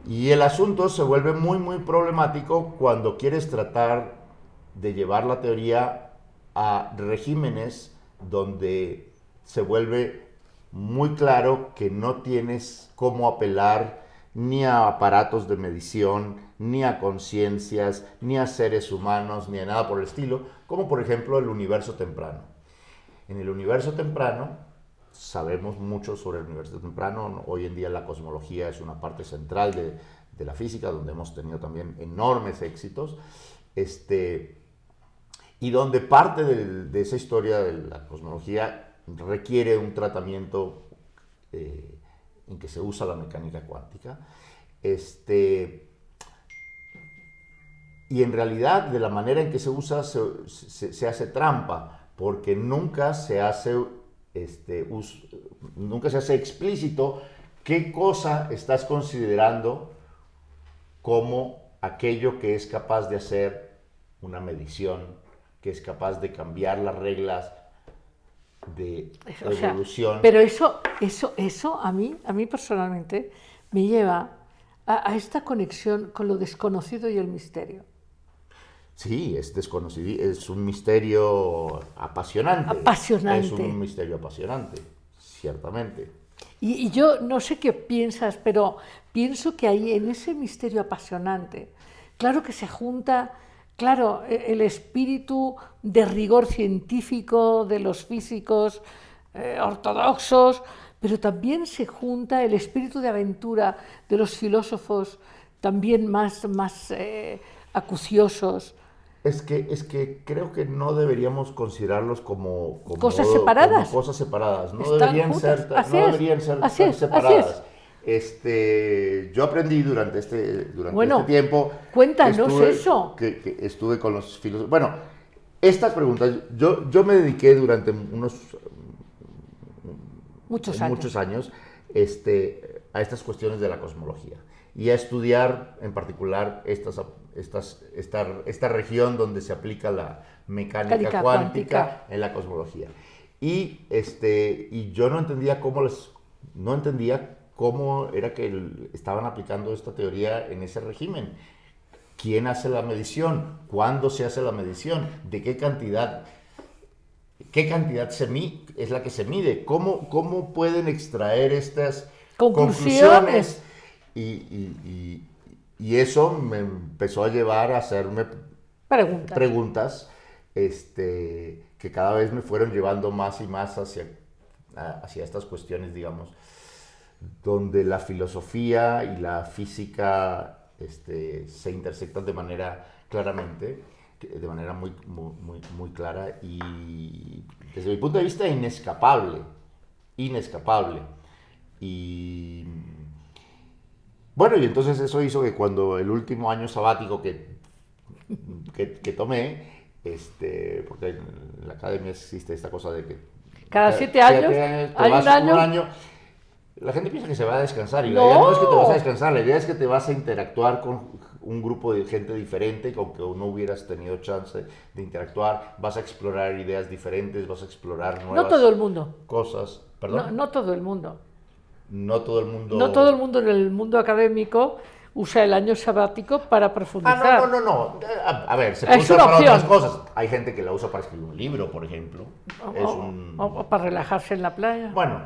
Y el asunto se vuelve muy, muy problemático cuando quieres tratar de llevar la teoría a regímenes donde se vuelve muy claro que no tienes cómo apelar ni a aparatos de medición, ni a conciencias, ni a seres humanos, ni a nada por el estilo, como por ejemplo el universo temprano. En el universo temprano sabemos mucho sobre el universo temprano. Hoy en día la cosmología es una parte central de, la física, donde hemos tenido también enormes éxitos. Este, y donde parte de, esa historia de la cosmología requiere un tratamiento eh, en que se usa la mecánica cuántica. Este, y en realidad, de la manera en que se usa, se hace trampa, porque nunca se hace, este, us- nunca se hace explícito qué cosa estás considerando como aquello que es capaz de hacer una medición, que es capaz de cambiar las reglas de O sea, evolución. pero eso, eso, eso a mí, a mí personalmente, me lleva a, a esta conexión con lo desconocido y el misterio. Sí, es desconocido, es un misterio apasionante. Apasionante. Es un misterio apasionante, ciertamente. Y, y yo no sé qué piensas, pero pienso que ahí en ese misterio apasionante, claro que se junta, claro, e- el espíritu de rigor científico de los físicos eh, ortodoxos, pero también se junta el espíritu de aventura de los filósofos también más, más eh, acuciosos. Es que, es que creo que no deberíamos considerarlos como, como- Cosas separadas. como cosas separadas. No Están deberían juntas. ser, Así no es. deberían ser Así es, así separadas. Este, yo aprendí durante este, durante Bueno, este tiempo. cuéntanos estuve- eso. Que, que estuve con los filósofos. Bueno, estas preguntas, yo, yo me dediqué durante unos Muchos años. muchos años este, a estas cuestiones de la cosmología y a estudiar en particular estas, estas, esta, esta región donde se aplica la mecánica cuántica, cuántica. en la cosmología. Y, este, y yo no entendía cómo les, no entendía cómo era que el- estaban aplicando esta teoría en ese régimen. ¿Quién hace la medición? ¿Cuándo se hace la medición? ¿De qué cantidad? ¿Qué cantidad se mi- es la que se mide? ¿Cómo, cómo pueden extraer estas Conclusiones. Y- y eso me empezó a llevar a hacerme Pregunta. preguntas este, que cada vez me fueron llevando más y más hacia, hacia estas cuestiones, digamos, donde la filosofía y la física este, se intersectan de manera claramente, de manera muy, muy, muy clara y desde mi punto de vista inescapable, inescapable. Y bueno, y entonces eso hizo que cuando el último año sabático que que, que tomé, este, porque en la academia existe esta cosa de que Cada siete años te hay un un año. La gente piensa que se va a descansar y No. la idea no es que te vas a descansar, la idea es que te vas a interactuar con un grupo de gente diferente con que no hubieras tenido chance de interactuar, vas a explorar ideas diferentes, vas a explorar nuevas No todo el mundo. cosas. No, Perdón. no todo el mundo. No todo el mundo. No todo el mundo en el mundo académico usa el año sabático para profundizar. Ah, no, no, no, no. A, a ver, se puede usar para opción. otras cosas. Hay gente que la usa para escribir un libro, por ejemplo. O- Es o- un. o- o para relajarse en la playa. Bueno,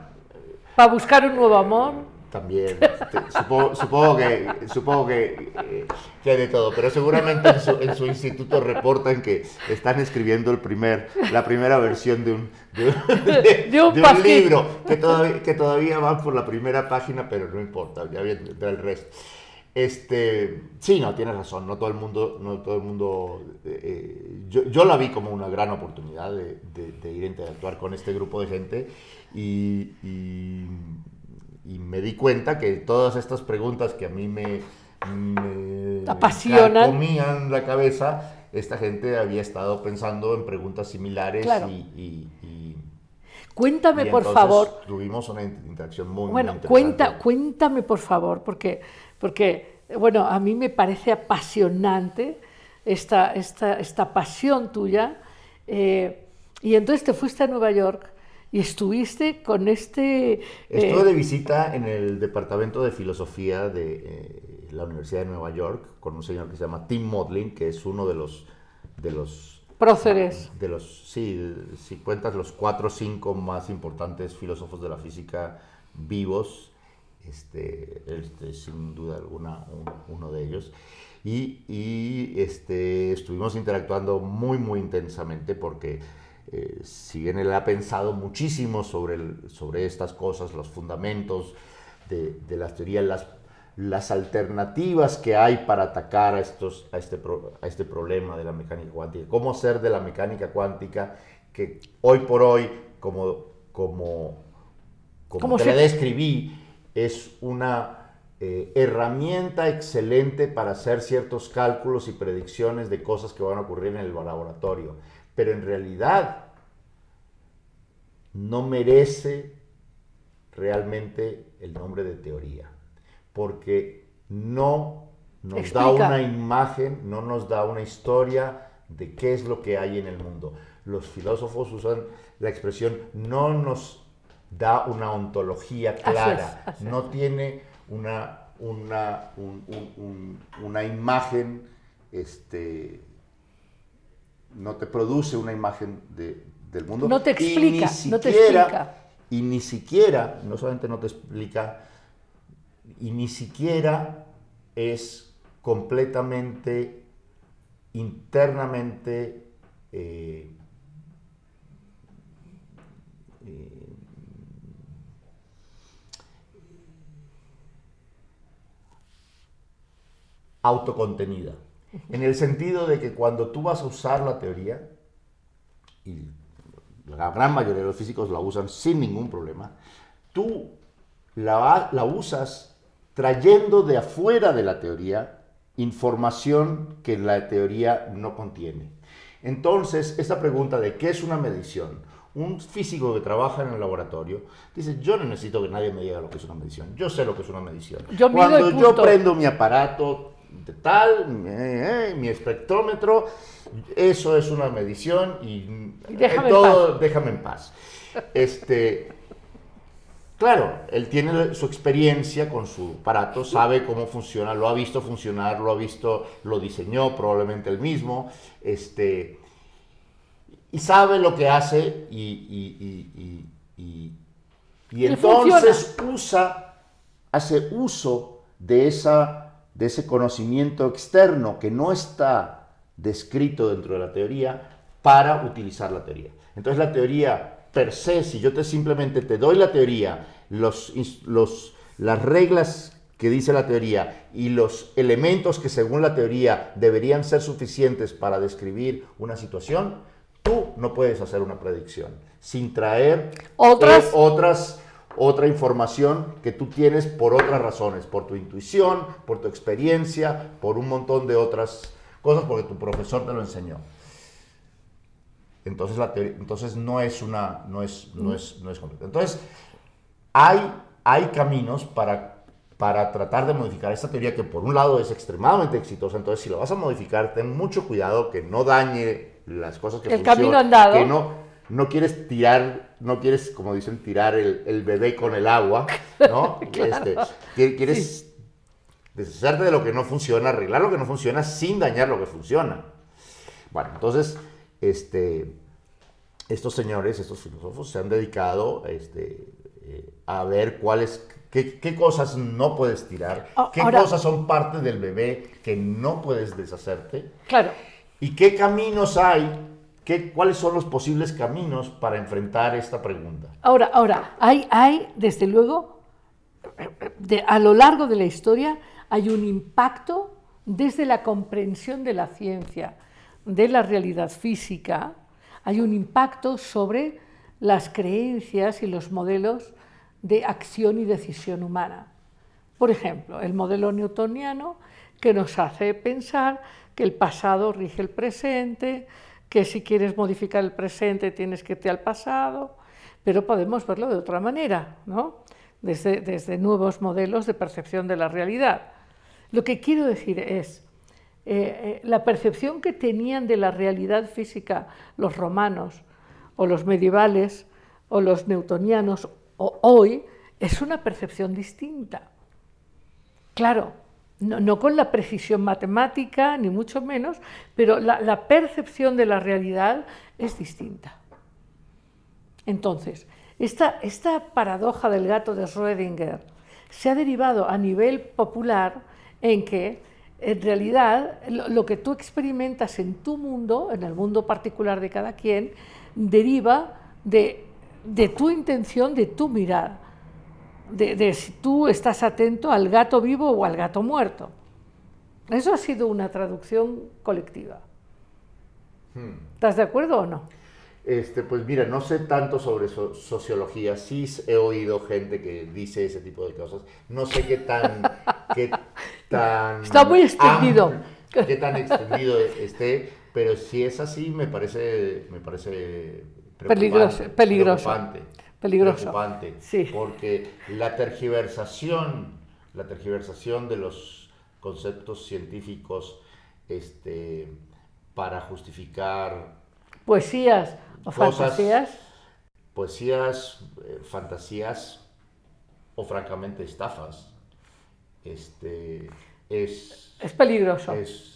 Para buscar un nuevo amor. También. este, supongo, supongo que, supongo que, eh, que hay de todo, pero seguramente en su, en su instituto reportan que están escribiendo el primer, la primera versión de un, de un, de- [LAUGHS] De un de pasquín. libro que todavía, que todavía van por la primera página, pero no importa, ya vendrá el resto. Este, sí, no, tienes razón, no todo el mundo, no todo el mundo, eh, eh, yo, yo la vi como una gran oportunidad de, de- de ir a interactuar con este grupo de gente y, y- y me di cuenta que todas estas preguntas que a mí me, me Apasionan. comían la cabeza, esta gente había estado pensando en preguntas similares Claro. y, y- y- Cuéntame, y por favor. Tuvimos una interacción muy, Bueno, cuenta, cuéntame, por favor, porque, porque, bueno, a mí me parece apasionante esta, esta, esta pasión tuya. eh, y entonces te fuiste a Nueva York y estuviste con este... Estuve eh, de visita en el Departamento de Filosofía de eh, la Universidad de Nueva York con un señor que se llama Tim Modlin, que es uno de los, de los, próceres. de los, sí, si cuentas los cuatro o cinco más importantes filósofos de la física vivos, este, este es sin duda alguna un- uno de ellos. Y, y, este, estuvimos interactuando muy, muy intensamente porque eh, si bien él ha pensado muchísimo sobre, el- sobre estas cosas, los fundamentos de, de las teorías, las, las alternativas que hay para atacar a, estos, a, este pro- a este problema de la mecánica cuántica, cómo hacer de la mecánica cuántica que hoy por hoy, como, como, como Como te la describí, es una eh, herramienta excelente para hacer ciertos cálculos y predicciones de cosas que van a ocurrir en el laboratorio. Pero en realidad no merece realmente el nombre de teoría, porque no nos da una imagen, no nos da una historia de qué es lo que hay en el mundo. Los filósofos usan la expresión no nos da una ontología es, clara, así es. no tiene una, una, un- un- un- una imagen, este, no te produce una imagen de- del mundo. No te explica, no te explica. Y ni siquiera, no solamente no te explica, y ni siquiera es completamente internamente eh, eh, autocontenida. En el sentido de que cuando tú vas a usar la teoría, y la gran mayoría de los físicos la usan sin ningún problema, tú la, usas trayendo de afuera de la teoría información que la teoría no contiene. Entonces, esta pregunta de qué es una medición, un físico que trabaja en el laboratorio dice, yo no necesito que nadie me diga lo que es una medición, yo sé lo que es una medición. Yo Cuando yo prendo mi aparato de tal, eh, eh, mi espectrómetro, eso es una medición y, Y déjame eh, en todo, déjame en paz. Este, claro, él tiene su experiencia con su aparato, sabe cómo funciona, lo ha visto funcionar, lo ha visto, lo diseñó probablemente él mismo, este, y sabe lo que hace y, y- y- y- y- y Y entonces usa, hace uso de, esa, de ese conocimiento externo que no está descrito dentro de la teoría para utilizar la teoría. Entonces la teoría per se, si yo te simplemente te doy la teoría, los, los, las reglas que dice la teoría y los elementos que según la teoría deberían ser suficientes para describir una situación, tú no puedes hacer una predicción sin traer Otras- eh, otras otra información que tú tienes por otras razones, por tu intuición, por tu experiencia, por un montón de otras cosas porque tu profesor te lo enseñó. Entonces, la teoría- entonces no es una, no es, no es, no es completa. Entonces, hay, hay caminos para, para tratar de modificar esta teoría que por un lado es extremadamente exitosa, entonces si lo vas a modificar, ten mucho cuidado que no dañe las cosas que El funcionan, camino andado. que no, no quieres tirar, no quieres, como dicen, tirar el, el bebé con el agua, ¿no? [LAUGHS] Este, qui- quieres deshacerte de lo que no funciona, arreglar lo que no funciona sin dañar lo que funciona. Bueno, entonces, este, estos señores, estos filósofos, se han dedicado este, eh, a ver cuáles, qué, qué cosas no puedes tirar, Ah, qué ahora- cosas son parte del bebé que no puedes deshacerte Claro, y qué caminos hay, qué, cuáles son los posibles caminos para enfrentar esta pregunta. Ahora, ahora, hay, hay, desde luego, de- a lo largo de la historia, hay un impacto desde la comprensión de la ciencia, de la realidad física, hay un impacto sobre las creencias y los modelos de acción y decisión humana. Por ejemplo, el modelo newtoniano que nos hace pensar que el pasado rige el presente, que si quieres modificar el presente tienes que irte al pasado, pero podemos verlo de otra manera, ¿no? desde, desde nuevos modelos de percepción de la realidad. Lo que quiero decir es, eh, eh, la percepción que tenían de la realidad física los romanos o los medievales o los newtonianos o hoy es una percepción distinta. Claro, no, con la precisión matemática, ni mucho menos, pero la, percepción de la realidad es distinta. Entonces, esta, esta paradoja del gato de Schrödinger se ha derivado a nivel popular en que en realidad lo, que tú experimentas en tu mundo, en el mundo particular de cada quien, deriva de, de tu intención, de tu mirada, de, de si tú estás atento al gato vivo o al gato muerto. Eso ha sido una traducción colectiva. ¿Estás de acuerdo o no? Este, pues mira, no sé tanto sobre so- sociología, sí he oído gente que dice ese tipo de cosas, no sé qué tan... [LAUGHS] qué tan Está muy extendido. amplio- qué tan extendido esté, pero si es así me parece, me parece preocupante, Peligroso, peligroso. preocupante, Peligroso. preocupante, Sí. porque la tergiversación, la tergiversación de los conceptos científicos este, para justificar Poesías o Cosas- fantasías. poesías, eh, fantasías o francamente estafas, este, es, Es peligroso. es,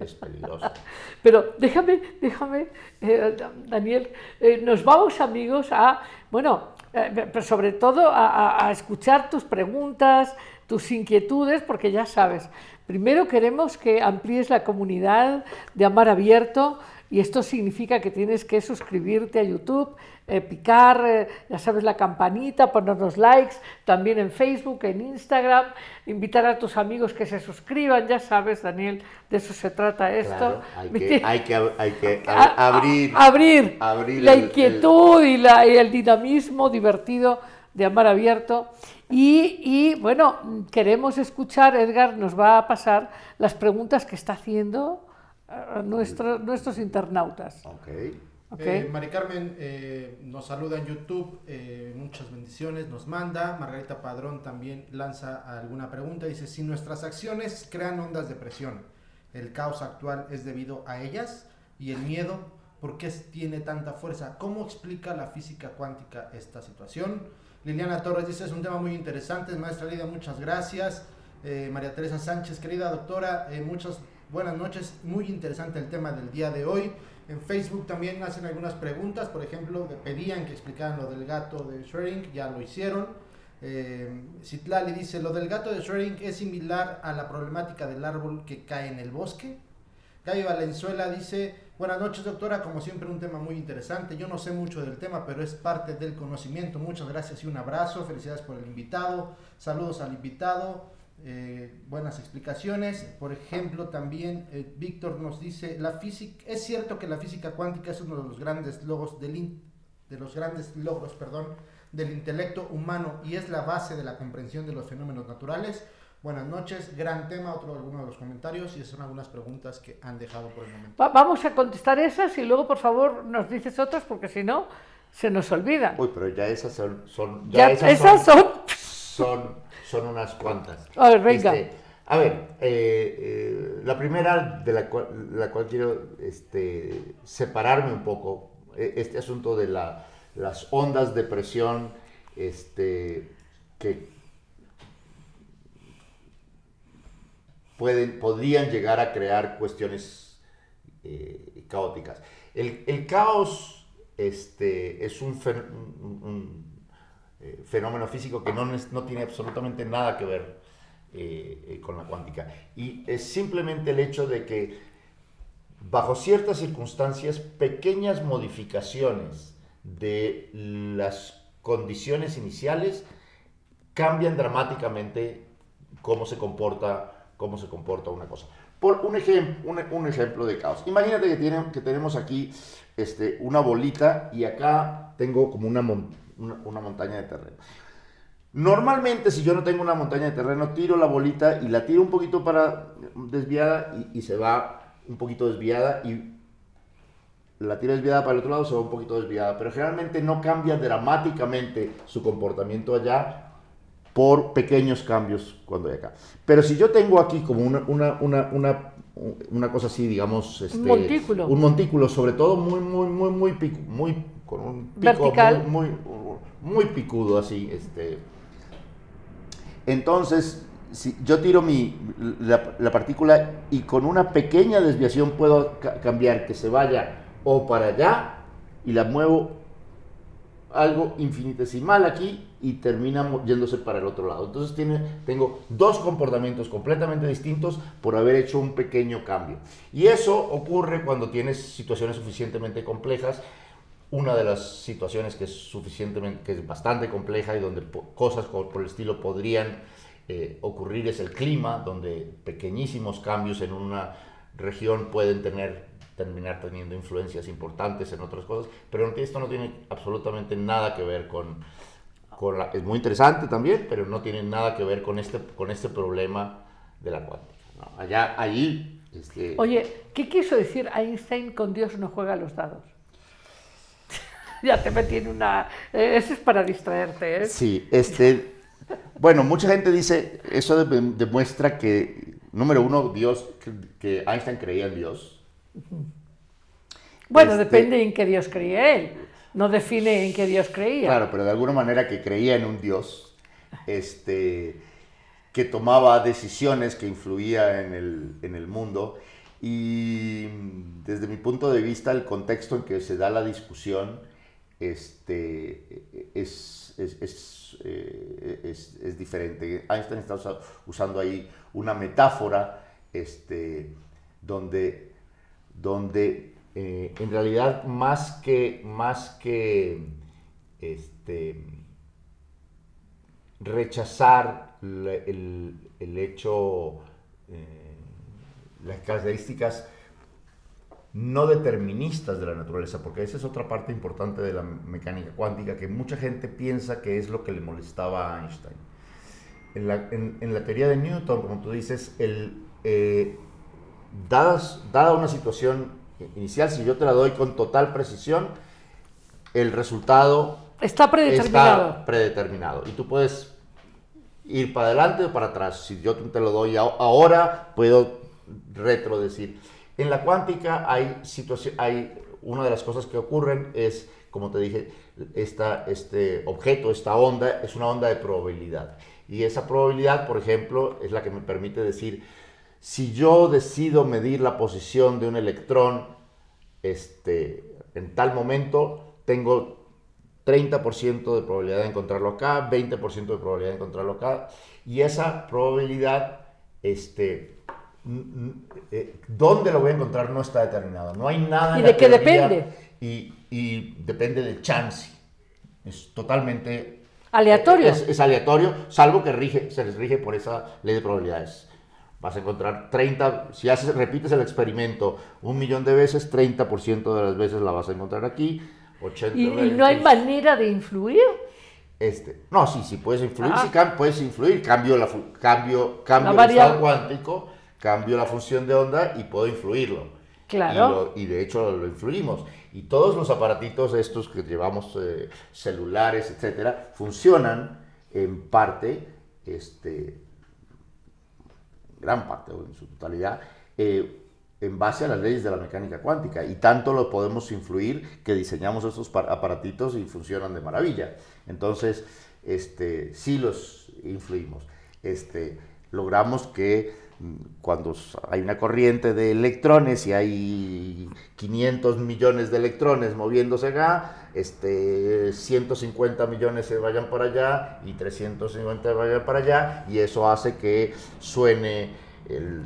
es, peligroso. [LAUGHS] Pero déjame, déjame, eh, Daniel, eh, nos vamos amigos a, bueno, eh, pero sobre todo a- a escuchar tus preguntas, tus inquietudes, porque ya sabes, primero queremos que amplíes la comunidad de Amar Abierto y esto significa que tienes que suscribirte a YouTube, eh, picar, eh, ya sabes, la campanita, ponernos likes, también en Facebook, en Instagram, invitar a tus amigos que se suscriban, ya sabes, Daniel, de eso se trata esto. Claro, hay, que, hay que, hay que [LAUGHS] a- a- abrir, abrir, abrir la el- inquietud Y, la- y el dinamismo divertido de Amar Abierto. Y, y, bueno, queremos escuchar, Edgar nos va a pasar las preguntas que está haciendo nuestro- nuestros internautas. Ok. ¿ok? Eh, Mari Carmen eh, nos saluda en YouTube, eh, muchas bendiciones, nos manda. Margarita Padrón también lanza alguna pregunta. Dice, si nuestras acciones crean ondas de presión, ¿el caos actual es debido a ellas? ¿Y el miedo? ¿Por qué tiene tanta fuerza? ¿Cómo explica la física cuántica esta situación? Liliana Torres dice, es un tema muy interesante. Maestra Lida, muchas gracias. Eh, María Teresa Sánchez, querida doctora, eh, muchas buenas noches. Muy interesante el tema del día de hoy. En Facebook también hacen algunas preguntas, por ejemplo, pedían que explicaran lo del gato de Schrödinger, ya lo hicieron. Eh, Citlali dice, lo del gato de Schrödinger es similar a la problemática del árbol que cae en el bosque. Gaby Valenzuela dice, buenas noches doctora, como siempre un tema muy interesante. Yo no sé mucho del tema, pero es parte del conocimiento. Muchas gracias y un abrazo. Felicidades por el invitado. Saludos al invitado. Eh, buenas explicaciones. Por ejemplo, también eh, Víctor nos dice, la física, es cierto que la física cuántica es uno de los grandes logros del in- de los grandes logros, perdón, del intelecto humano y es la base de la comprensión de los fenómenos naturales. Buenas noches, gran tema, otro de algunos de los comentarios y son algunas preguntas que han dejado por el momento. Va- vamos a contestar esas y luego, por favor, nos dices otras porque si no, se nos olvidan. Uy, pero ya esas son... son- Ya, esas son... son, son unas cuantas. A ver, venga. Este, a ver, eh, eh, la primera de la cual, la cual quiero este, separarme un poco, eh, este asunto de la- las ondas de presión este, que pueden, podrían llegar a crear cuestiones eh, caóticas. El, el caos este, es un, un- un, eh, fenómeno físico que no, no tiene absolutamente nada que ver eh, eh, con la cuántica. Y es simplemente el hecho de que bajo ciertas circunstancias, pequeñas modificaciones de las condiciones iniciales cambian dramáticamente cómo se comporta, cómo se comporta una cosa. Por un, ejem- un, un ejemplo de caos. Imagínate que, tienen, que tenemos aquí este, una bolita y acá tengo como una, mon- una, una montaña de terreno. Normalmente, si yo no tengo una montaña de terreno, tiro la bolita y la tiro un poquito para desviada y, y se va un poquito desviada y la tiro desviada para el otro lado, se va un poquito desviada. Pero generalmente no cambia dramáticamente su comportamiento allá por pequeños cambios cuando hay acá. Pero si yo tengo aquí como una, una, una, una, una cosa así, digamos... Este, montículo. Un montículo, sobre todo muy, muy, muy, muy, muy con un pico Vertical. muy, muy, muy picudo así, este... Entonces, si yo tiro mi, la, la partícula y con una pequeña desviación puedo ca- cambiar que se vaya o para allá y la muevo algo infinitesimal aquí y termina yéndose para el otro lado. Entonces tiene, tengo dos comportamientos completamente distintos por haber hecho un pequeño cambio. Y eso ocurre cuando tienes situaciones suficientemente complejas. Una de las situaciones que es suficientemente, que es bastante compleja y donde cosas co- por el estilo podrían eh, ocurrir es el clima, donde pequeñísimos cambios en una región pueden tener terminar teniendo influencias importantes en otras cosas, pero esto no tiene absolutamente nada que ver con, con la, es muy interesante también, pero no tiene nada que ver con este, con este problema de la cuántica. ¿no? Allá, allí, este, Oye, ¿qué quiso decir Einstein con Dios no juega los dados? [LAUGHS] ya te metí en una... eh, Eso es para distraerte, ¿eh? Sí, este, bueno, mucha gente dice, eso de- demuestra que, número uno, Dios, que, que Einstein creía en Dios. Bueno, Este- depende en qué Dios creía él. No define en qué Dios creía. Claro, pero de alguna manera que creía en un Dios, este, que tomaba decisiones que influía en el, en el mundo. Y desde mi punto de vista, el contexto en que se da la discusión este, es, es, es, eh, es- diferente. Einstein está usa- usando ahí una metáfora este, donde, donde eh, en realidad más que, más que este, rechazar el, el hecho, eh, las características no deterministas de la naturaleza, porque esa es otra parte importante de la mecánica cuántica, que mucha gente piensa que es lo que le molestaba a Einstein. En la, en- en la teoría de Newton, como tú dices, el, eh, dadas- dada una situación inicial, si yo te la doy con total precisión, el resultado Está predeterminado. está predeterminado. Y tú puedes ir para adelante o para atrás. Si yo te lo doy ahora, puedo retrodecir. En la cuántica hay situación, hay una de las cosas que ocurren es, como te dije, esta, este objeto, esta onda, es una onda de probabilidad. Y esa probabilidad, por ejemplo, es la que me permite decir, si yo decido medir la posición de un electrón este, en tal momento, tengo 30% de probabilidad de encontrarlo acá, 20% de probabilidad de encontrarlo acá, y esa probabilidad, este, eh, ¿dónde lo voy a encontrar? No está determinado. No hay nada. ¿Y de qué depende? Y, y depende del chance. Es totalmente Aleatorio. es, es aleatorio, salvo que rige, se les rige por esa ley de probabilidades. Vas a encontrar 30, si haces, repites el experimento un millón de veces, 30% de las veces la vas a encontrar aquí, 80 ¿Y, y no hay veces- manera de influir? Este, no, sí, sí puedes influir, Ah. sí puedes influir, cambio la cambio, cambio La el estado cuántico, cambio la función de onda y puedo influirlo. Claro. Y, lo- y de hecho lo influimos. Y todos los aparatitos estos que llevamos, eh, celulares, etcétera, funcionan en parte, este, gran parte o en su totalidad, eh, en base a las leyes de la mecánica cuántica. Y tanto lo podemos influir que diseñamos estos pa- aparatitos y funcionan de maravilla. Entonces, este, sí los influimos. Este, logramos que cuando hay una corriente de electrones y hay 500 millones de electrones moviéndose acá, este, 150 millones se vayan para allá y 350 vayan para allá, y eso hace que suene el,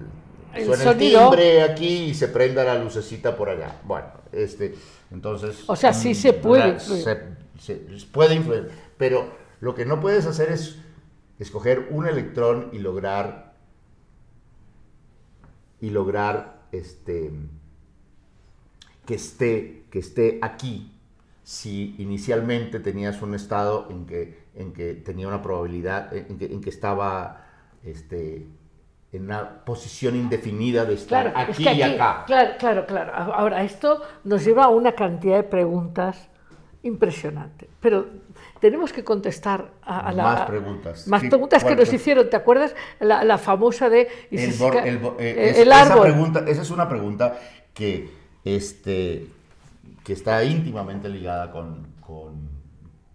El suene sonido. timbre aquí y se prenda la lucecita por allá. Bueno, este, entonces... O sea, sí mm, se puede se puede influir, pero lo que no puedes hacer es escoger un electrón y lograr y lograr este que esté que esté aquí si inicialmente tenías un estado en que en que tenía una probabilidad en que, en que estaba este en una posición indefinida de estar Claro, es aquí que y aquí- acá Claro, claro, claro. Ahora, esto nos lleva a una cantidad de preguntas impresionante. Pero tenemos que contestar a, a la... Más preguntas. Más ¿Qué- preguntas que nos hicieron. ¿Te acuerdas? La, la famosa de... El, bor- el eh, eh, es- el esa árbol. pregunta, esa es una pregunta que, este, que está íntimamente ligada con, con,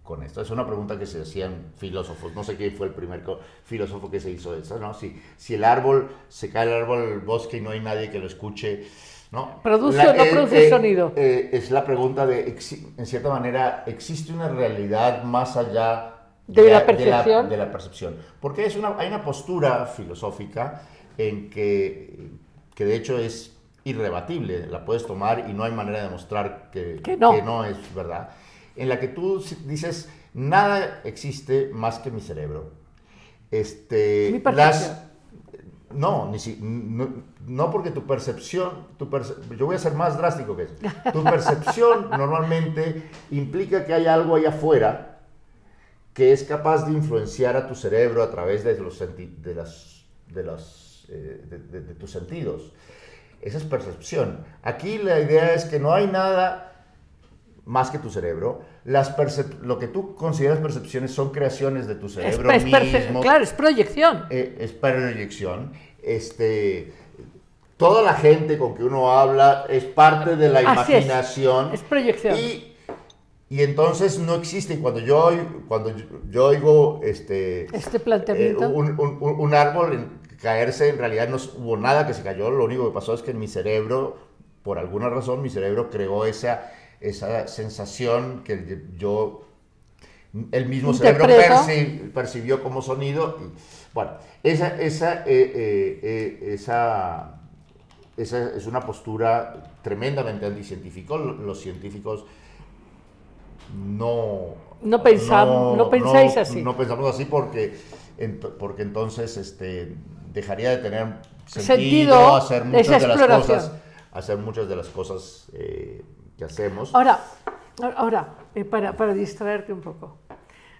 con esto. Es una pregunta que se hacían filósofos. No sé quién fue el primer filósofo que se hizo esa, ¿no? Si, si el árbol, se cae el árbol bosque y no hay nadie que lo escuche, ¿no? ¿Produce o no produce sonido? eh, es la pregunta de, en cierta manera, ¿existe una realidad más allá De la percepción? de la percepción. Porque es una, hay una postura filosófica en que, que de hecho es irrebatible, la puedes tomar y no hay manera de demostrar que, Que no. es verdad, en la que tú dices, nada existe más que mi cerebro. Este, Mi percepción. No, ni si- no, no porque tu percepción, tu perce- yo voy a ser más drástico que eso. Tu [LAUGHS] percepción normalmente implica que hay algo allá afuera que es capaz de influenciar a tu cerebro a través de, los senti- de, las, de, los, eh, de, de- de tus sentidos. Esa es percepción. Aquí la idea es que no hay nada más que tu cerebro. Las lo que tú consideras percepciones son creaciones de tu cerebro es mismo. claro, es proyección. Eh, es proyección. Este, toda la gente con que uno habla es parte de la Así imaginación. Es proyección. Y, y entonces no existe. Y Cuando yo, cuando yo, yo oigo este, Este eh, planteamiento. un- un- un árbol en- caerse, en realidad no hubo nada que se cayó. Lo único que pasó es que en mi cerebro, por alguna razón, mi cerebro creó esa, esa sensación que yo el mismo cerebro perci- percibió como sonido. bueno, esa, esa, eh, eh, eh, esa, esa es una postura tremendamente anticientífica. Lo- Los científicos no... No pensam- no pensáis así. No pensamos así porque, porque entonces este, dejaría de tener sentido, Sentido hacer muchas de las cosas, hacer muchas de las cosas eh, que hacemos. Ahora, ahora eh, para, para distraerte un poco.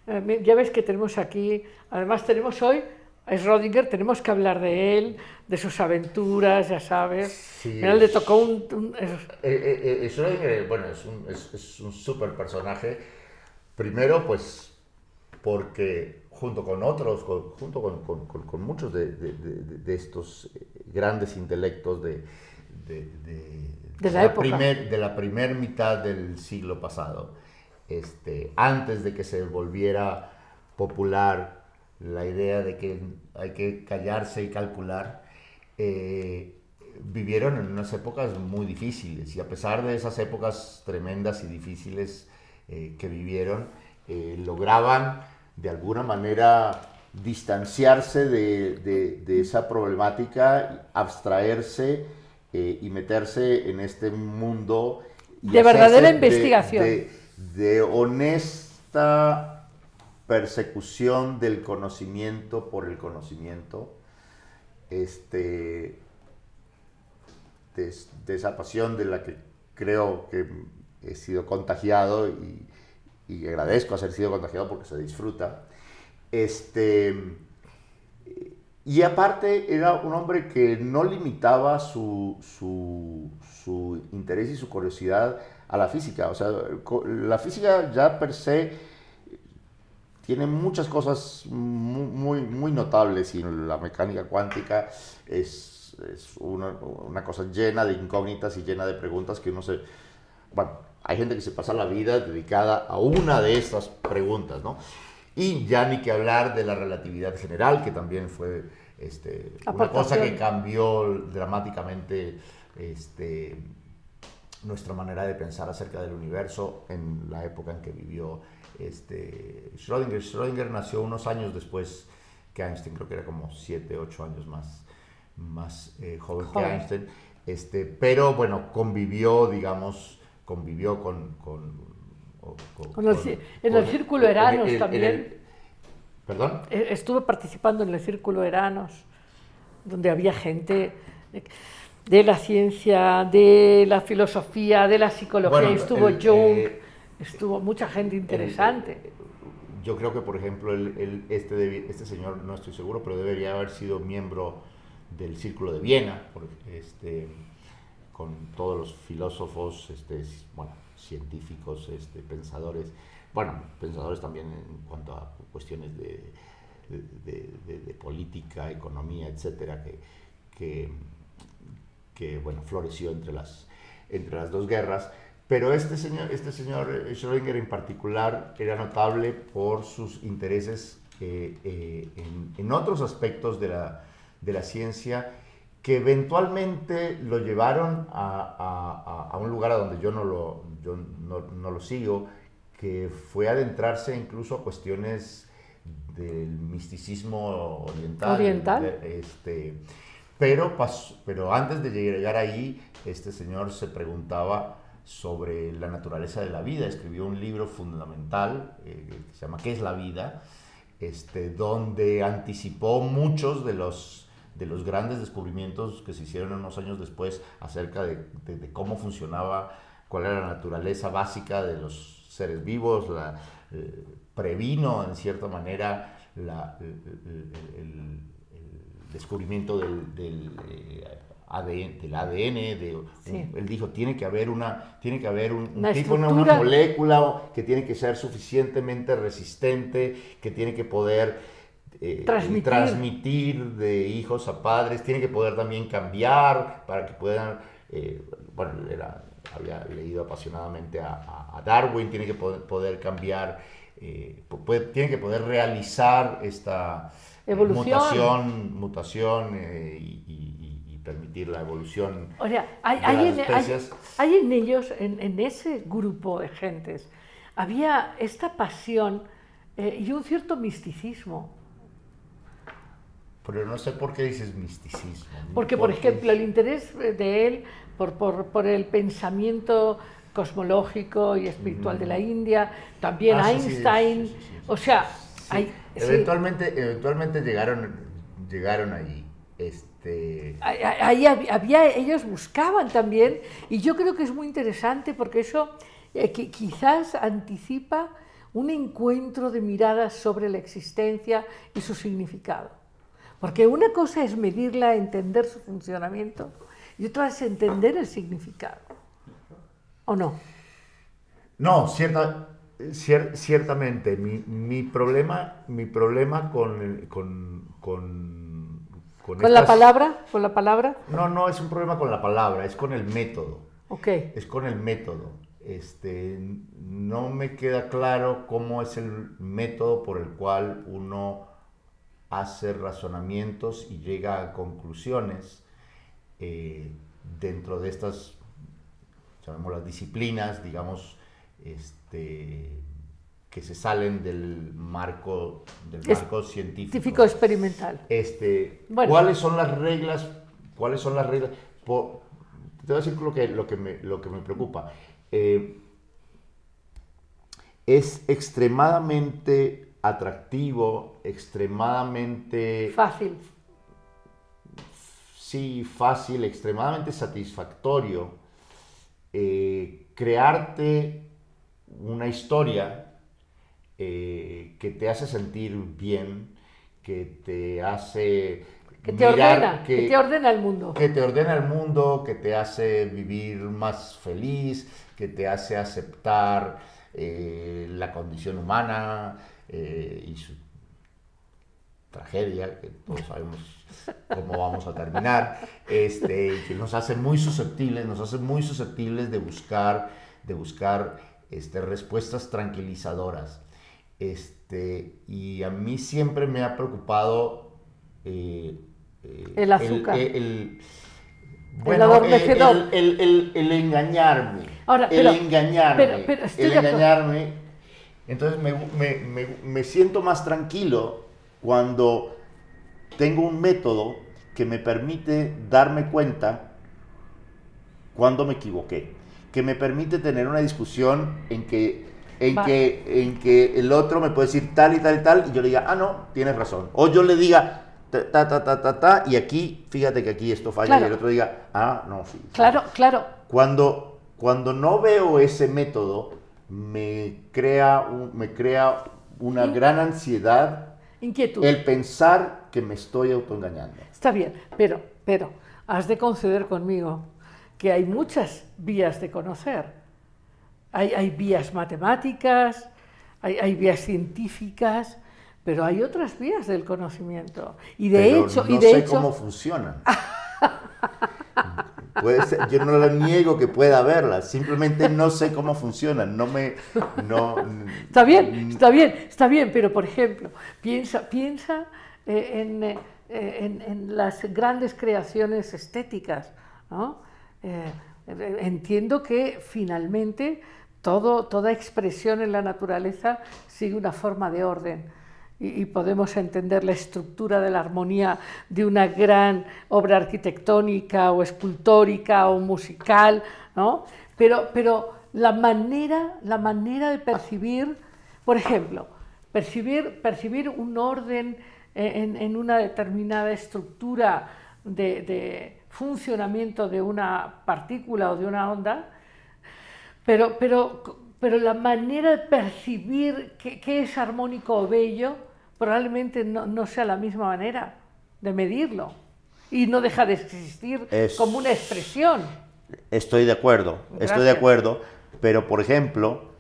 Eh, ya ves que tenemos aquí, además tenemos hoy a Schrödinger, tenemos que hablar de él, de sus aventuras, ya sabes. Sí, Mira, le tocó un... un- es- Eh, Schrödinger, bueno, es un, es, es un súper personaje. Primero, pues, porque junto con otros, con- junto con, con- muchos de, de- de- de estos grandes intelectos de, de, la época. primer- de la primer mitad del siglo pasado, este, antes de que se volviera popular la idea de que hay que callarse y calcular, eh, vivieron en unas épocas muy difíciles y a pesar de esas épocas tremendas y difíciles eh, que vivieron, eh, lograban de alguna manera distanciarse de, de- de esa problemática, abstraerse eh, y meterse en este mundo. De verdadera de- investigación. de- de honesta persecución del conocimiento por el conocimiento, este, de, de esa pasión de la que creo que he sido contagiado y, y agradezco haber sido contagiado porque se disfruta. Este, y aparte era un hombre que no limitaba su, su, su interés y su curiosidad a la física. O sea, la física ya per se tiene muchas cosas muy, muy, muy notables y la mecánica cuántica es, es una, una cosa llena de incógnitas y llena de preguntas que uno se... Bueno, hay gente que se pasa la vida dedicada a una de estas preguntas, ¿no? Y ya ni que hablar de la relatividad general, que también fue este, una cosa que cambió dramáticamente este, nuestra manera de pensar acerca del universo en la época en que vivió este, Schrödinger. Schrödinger nació unos años después que Einstein, creo que era como 7, 8 años más, más eh, joven, Joven. que Einstein, este, pero bueno, convivió, digamos, convivió con... con, o- con- Con el ci- en el círculo Eranos también. ¿Perdón? Eh, Estuve participando en el Círculo Eranos, donde había gente eh, de la ciencia, de la filosofía, de la psicología. Bueno, estuvo Jung, eh, estuvo mucha gente interesante. Yo creo que, por ejemplo, este, este señor, no estoy seguro, pero debería haber sido miembro del Círculo de Viena, este, con todos los filósofos, este, bueno, científicos, este, pensadores, bueno, pensadores también en cuanto a cuestiones de, de- de- de política, economía, etcétera, que, que, que, bueno, floreció entre las, entre las dos guerras. Pero este señor, este señor eh, Schrödinger en particular era notable por sus intereses eh, eh, en, en otros aspectos de la, de la ciencia que eventualmente lo llevaron a, a- a- a un lugar a donde yo no lo, yo no, no lo sigo, que fue adentrarse incluso a cuestiones del misticismo oriental. Este, pero, pero antes de llegar ahí, este señor se preguntaba sobre la naturaleza de la vida. Escribió un libro fundamental eh, que se llama ¿Qué es la vida? Este, donde anticipó muchos de los, de los grandes descubrimientos que se hicieron unos años después acerca de, de- de cómo funcionaba, cuál era la naturaleza básica de los seres vivos, la, eh, previno en cierta manera la- el, el- el- el descubrimiento del, del, eh, ADN, del ADN, de, un- él dijo, tiene que haber una, tiene que haber un, tipo, una, molécula que tiene que ser suficientemente resistente, que tiene que poder eh, Transmitir. transmitir de hijos a padres, tiene que poder también cambiar para que puedan, eh, bueno, era- había leído apasionadamente a, a- a Darwin, tiene que poder, poder cambiar, eh, pu- puede- tiene que poder realizar esta Evolución. mutación, mutación eh, y, y- y- permitir la evolución O sea, hay, de hay las en, hay- especies. hay en ellos, en, en ese grupo de gentes, había esta pasión eh, y un cierto misticismo. Pero no sé por qué dices misticismo. Porque, por Porque- ejemplo, el interés de él por, por- por el pensamiento cosmológico y espiritual de la India, también Ah, Einstein, sí, sí, sí, o sea, hay, eventualmente, eventualmente llegaron, llegaron allí. Este, ahí- ahí hab- había, ellos buscaban también, y yo creo que es muy interesante porque eso eh, qui- quizás anticipa un encuentro de miradas sobre la existencia y su significado. Porque una cosa es medirla, entender su funcionamiento, y otra es entender el significado. ¿O no? No, cierta, cier- ciertamente. Mi, mi problema, mi problema con, con, con, con ¿Con la palabra? ¿Con la palabra? No, no es un problema con la palabra, es con el método. Ok. Es con el método. Este, no me queda claro cómo es el método por el cual uno hace razonamientos y llega a conclusiones eh, dentro de estas, llamémoslas disciplinas, digamos, este, que se salen del marco, del Es marco científico. Científico experimental. Este, Bueno. ¿Cuáles son las reglas? ¿Cuáles son las reglas? Por- te voy a decir lo que, lo que, me, lo que me preocupa. Eh, es extremadamente atractivo, extremadamente, Fácil. Sí, fácil, extremadamente satisfactorio eh, crearte una historia eh, que te hace sentir bien, que te hace... Que te mirar- ordena, que, te ordena el mundo. que te ordena el mundo, que te hace vivir más feliz, que te hace aceptar eh, la condición humana eh, y su tragedia, que todos sabemos cómo vamos a terminar, este, que nos hace muy susceptibles, nos hace muy susceptibles de buscar, de buscar este, respuestas tranquilizadoras. Este, y a mí siempre me ha preocupado eh, eh, El azúcar. el- el- El el- el- el- el engañarme. Ahora, el pero- engañarme. pero- pero estoy el de acuerdo. engañarme. Entonces me, me- me- me siento más tranquilo cuando tengo un método que me permite darme cuenta cuando me equivoqué. Que me permite tener una discusión en que, en que, en que el otro me puede decir tal y tal y tal y yo le diga, ah, no, tienes razón. O yo le diga, ta, ta, ta, ta, y aquí, fíjate que aquí esto falla, Claro. y el otro diga, ah, no, sí. sí". Claro, claro. Cuando, cuando no veo ese método, me crea, un- me crea una gran ansiedad Inquietud. el pensar que me estoy autoengañando. Está bien, pero, pero, has de conceder conmigo que hay muchas vías de conocer. Hay, hay vías matemáticas, hay, hay vías científicas, pero hay otras vías del conocimiento. Y de Pero hecho, no y de sé hecho, cómo funcionan. Puede ser- yo no le niego que pueda verlas, simplemente no sé cómo funcionan, no me... No, Está bien, está bien, está bien, pero por ejemplo, piensa, piensa eh, en, eh, en- en las grandes creaciones estéticas. ¿no? Eh, eh, entiendo que finalmente todo, toda expresión en la naturaleza sigue una forma de orden. Y, y podemos entender la estructura de la armonía de una gran obra arquitectónica o escultórica o musical, ¿no? Pero, pero la manera, la manera de percibir, por ejemplo, percibir, percibir un orden en, en una determinada estructura de, de funcionamiento de una partícula o de una onda, pero, pero, pero la manera de percibir qué, es armónico o bello probablemente no, no sea la misma manera de medirlo y no deja de existir Es- como una expresión. Estoy de acuerdo, estoy de Gracias. acuerdo, pero por ejemplo,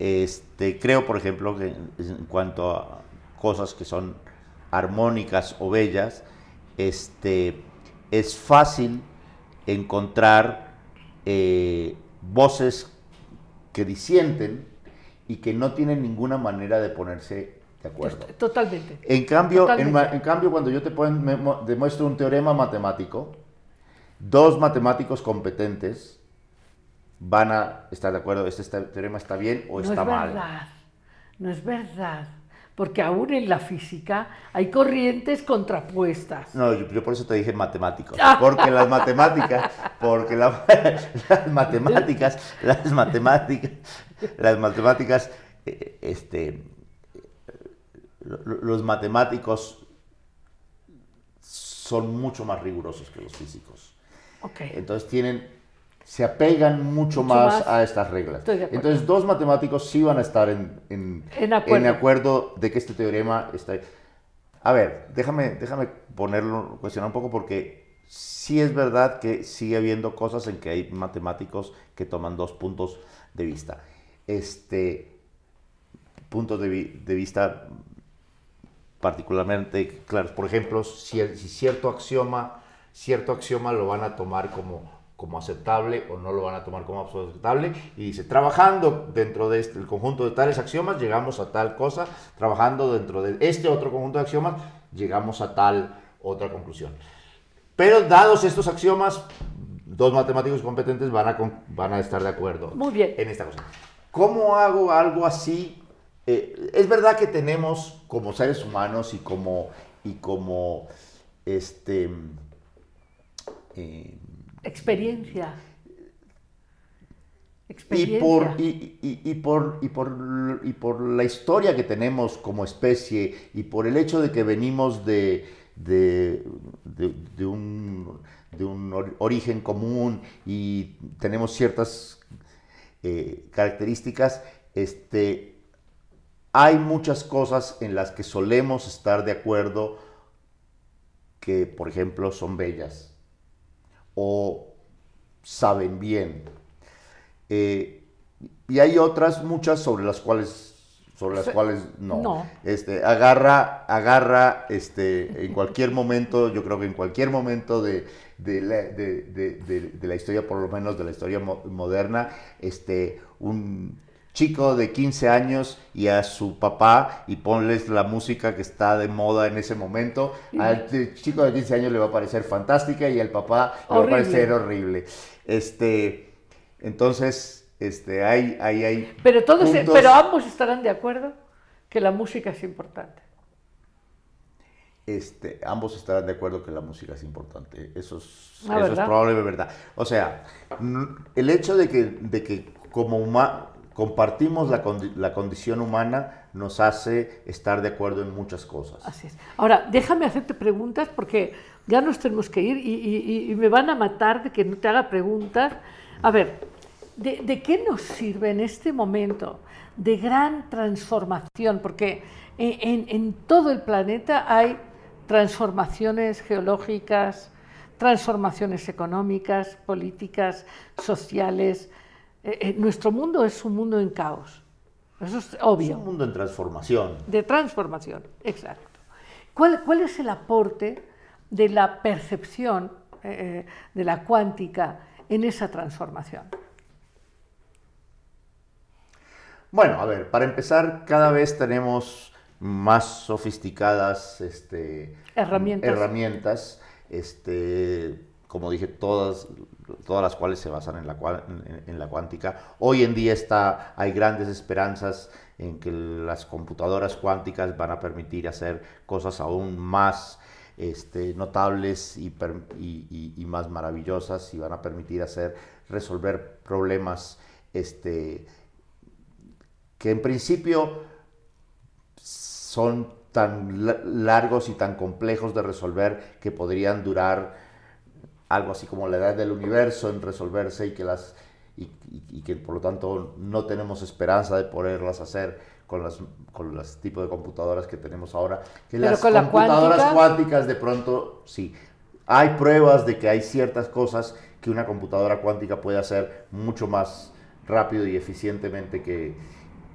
este, creo por ejemplo que en cuanto a cosas que son armónicas o bellas, este, es fácil encontrar eh, voces que disienten y que no tienen ninguna manera de ponerse de acuerdo. Totalmente. En cambio, en, Totalmente. ma- en cambio, cuando yo te pon- me mo- demuestro un teorema matemático, dos matemáticos competentes van a estar de acuerdo, este teorema está bien o no está es mal. verdad, no es verdad, porque aún en la física hay corrientes contrapuestas. No, yo, yo por eso te dije matemáticos, [LAUGHS] porque las matemáticas, porque la- [LAUGHS] las matemáticas, las matemáticas, las matemáticas, eh, este, lo- lo- los matemáticos son mucho más rigurosos que los físicos. Ok. Entonces tienen, se apegan mucho, Mucho más, más. a estas reglas. Entonces dos matemáticos sí van a estar en, en, En acuerdo. en acuerdo de que este teorema está... A ver, déjame, déjame ponerlo, cuestionar un poco porque sí es verdad que sigue habiendo cosas en que hay matemáticos que toman dos puntos de vista. Este, puntos de, vi- de vista particularmente claros. Por ejemplo, si, si cierto axioma, cierto axioma lo van a tomar como, como aceptable o no lo van a tomar como aceptable. Y dice, trabajando dentro del este, el conjunto de tales axiomas, llegamos a tal cosa. Trabajando dentro de este otro conjunto de axiomas, llegamos a tal otra conclusión. Pero dados estos axiomas, dos matemáticos competentes van a, con- van a estar de acuerdo Muy bien. en esta cosa. ¿Cómo hago algo así? Eh, es verdad que tenemos como seres humanos y como, y como este, eh, Experiencia. y Experiencia. por, y, y- y por, y, por, y por la historia que tenemos como especie y por el hecho de que venimos de, de, de- de un, de un or- origen común y tenemos ciertas eh, características, este, hay muchas cosas en las que solemos estar de acuerdo que, por ejemplo, son bellas o saben bien. Eh, y hay otras muchas sobre las cuales sobre las cuales no. No. Este, agarra, agarra, este, en cualquier momento, yo creo que en cualquier momento de, de la, de- de- de- de la historia, por lo menos de la historia mo- moderna, este, un chico de 15 años y a su papá y ponles la música que está de moda en ese momento, al chico de 15 años le va a parecer fantástica y al papá le va a parecer horrible. Este, entonces, este, hay, hay, hay Pero, todos, puntos- pero ambos estarán de acuerdo que la música es importante. Este, ambos estarán de acuerdo que la música es importante. Eso es, Ah, eso es probablemente verdad. O sea, el hecho de que, de que como huma- compartimos la, condi- condición humana nos hace estar de acuerdo en muchas cosas. Así es. Ahora, déjame hacerte preguntas porque ya nos tenemos que ir y, me van a matar de que no te haga preguntas. A ver, ¿de, qué nos sirve en este momento de gran transformación? Porque en- en todo el planeta hay transformaciones geológicas, transformaciones económicas, políticas, sociales. Eh, eh, nuestro mundo es un mundo en caos. Eso es Es obvio un mundo en transformación. de transformación, exacto. ¿Cuál, cuál es el aporte de la percepción eh, de la cuántica en esa transformación? Bueno, a ver, para empezar, cada vez tenemos más sofisticadas este, Herramientas. herramientas, este, como dije, todas, todas las cuales se basan en la, cuántica. Hoy en día está, hay grandes esperanzas en que las computadoras cuánticas van a permitir hacer cosas aún más este, notables y, más maravillosas y van a permitir hacer, resolver problemas este, que en principio son tan la- largos y tan complejos de resolver que podrían durar algo así como la edad del universo en resolverse y que las y, y- y que por lo tanto no tenemos esperanza de poderlas hacer con las con los tipos de computadoras que tenemos ahora que Pero las con la computadoras cuántica- cuánticas de pronto sí hay pruebas de que hay ciertas cosas que una computadora cuántica puede hacer mucho más rápido y eficientemente que,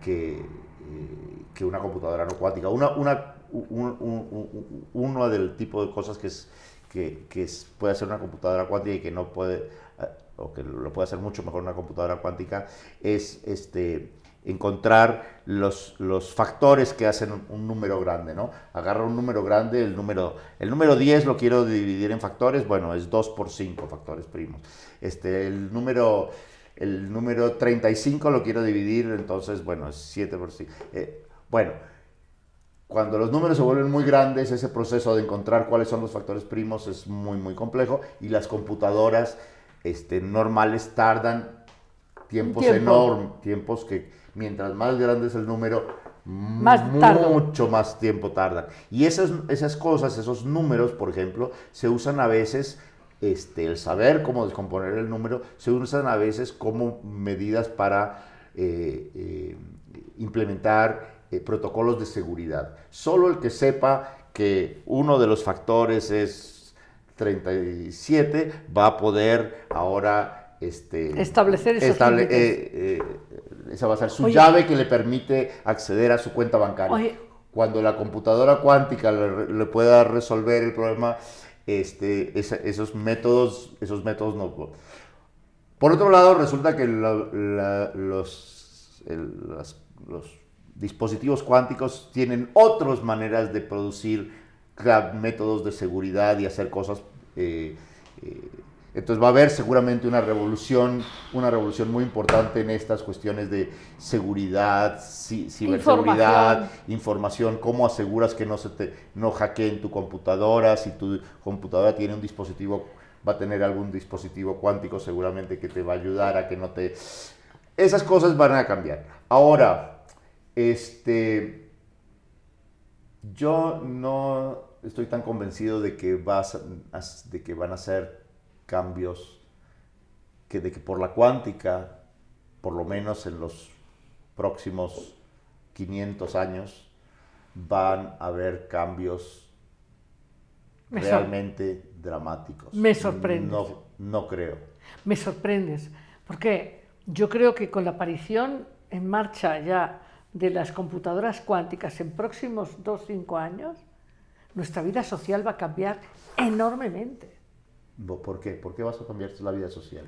que, eh, que una computadora no cuántica. Una, una, un- un- un- uno del tipo de cosas que, es, que, puede hacer una computadora cuántica y que no puede, eh, o que lo puede hacer mucho mejor una computadora cuántica, es este, encontrar los, factores que hacen un, un número grande, ¿no? Agarra un número grande, el número, el número 10 lo quiero dividir en factores, bueno, es 2 por 5 factores primos. Este, el número, el número 35 lo quiero dividir, entonces, bueno, es 7 por 5. Eh, bueno, cuando los números se vuelven muy grandes, ese proceso de encontrar cuáles son los factores primos es muy, muy complejo y las computadoras este, normales tardan tiempos Tiempo. enormes, tiempos que mientras más grande es el número, Más mucho más tiempo tardan. Y esas, esas cosas, esos números, por ejemplo, se usan a veces, este, el saber cómo descomponer el número, se usan a veces como medidas para eh, eh, implementar eh, protocolos de seguridad. Solo el que sepa que uno de los factores es 37 va a poder ahora este, Establecer esos eh, eh, esa va a ser su Oye. llave que le permite acceder a su cuenta bancaria. Oye. Cuando la computadora cuántica le, le pueda resolver el problema, este, esa- esos métodos, esos métodos no. Por otro lado, resulta que la- la- los, el- las- los dispositivos cuánticos tienen otras maneras de producir métodos de seguridad y hacer cosas. eh, eh, entonces va a haber seguramente una revolución, una revolución muy importante en estas cuestiones de seguridad, ci- ciberseguridad, información, cómo aseguras que no se te no hackeen tu computadora, si tu computadora tiene un dispositivo va a tener algún dispositivo cuántico seguramente que te va a ayudar a que no te esas cosas van a cambiar. Ahora, este yo no estoy tan convencido de que vas a- de que van a ser cambios que de que por la cuántica por lo menos en los próximos 500 años van a haber cambios Me realmente dramáticos. Me sorprendes. No, no creo. Me sorprendes, porque yo creo que con la aparición en marcha ya de las computadoras cuánticas en próximos dos cinco años, nuestra vida social va a cambiar enormemente. ¿Por qué? ¿Por qué vas a cambiar la vida social?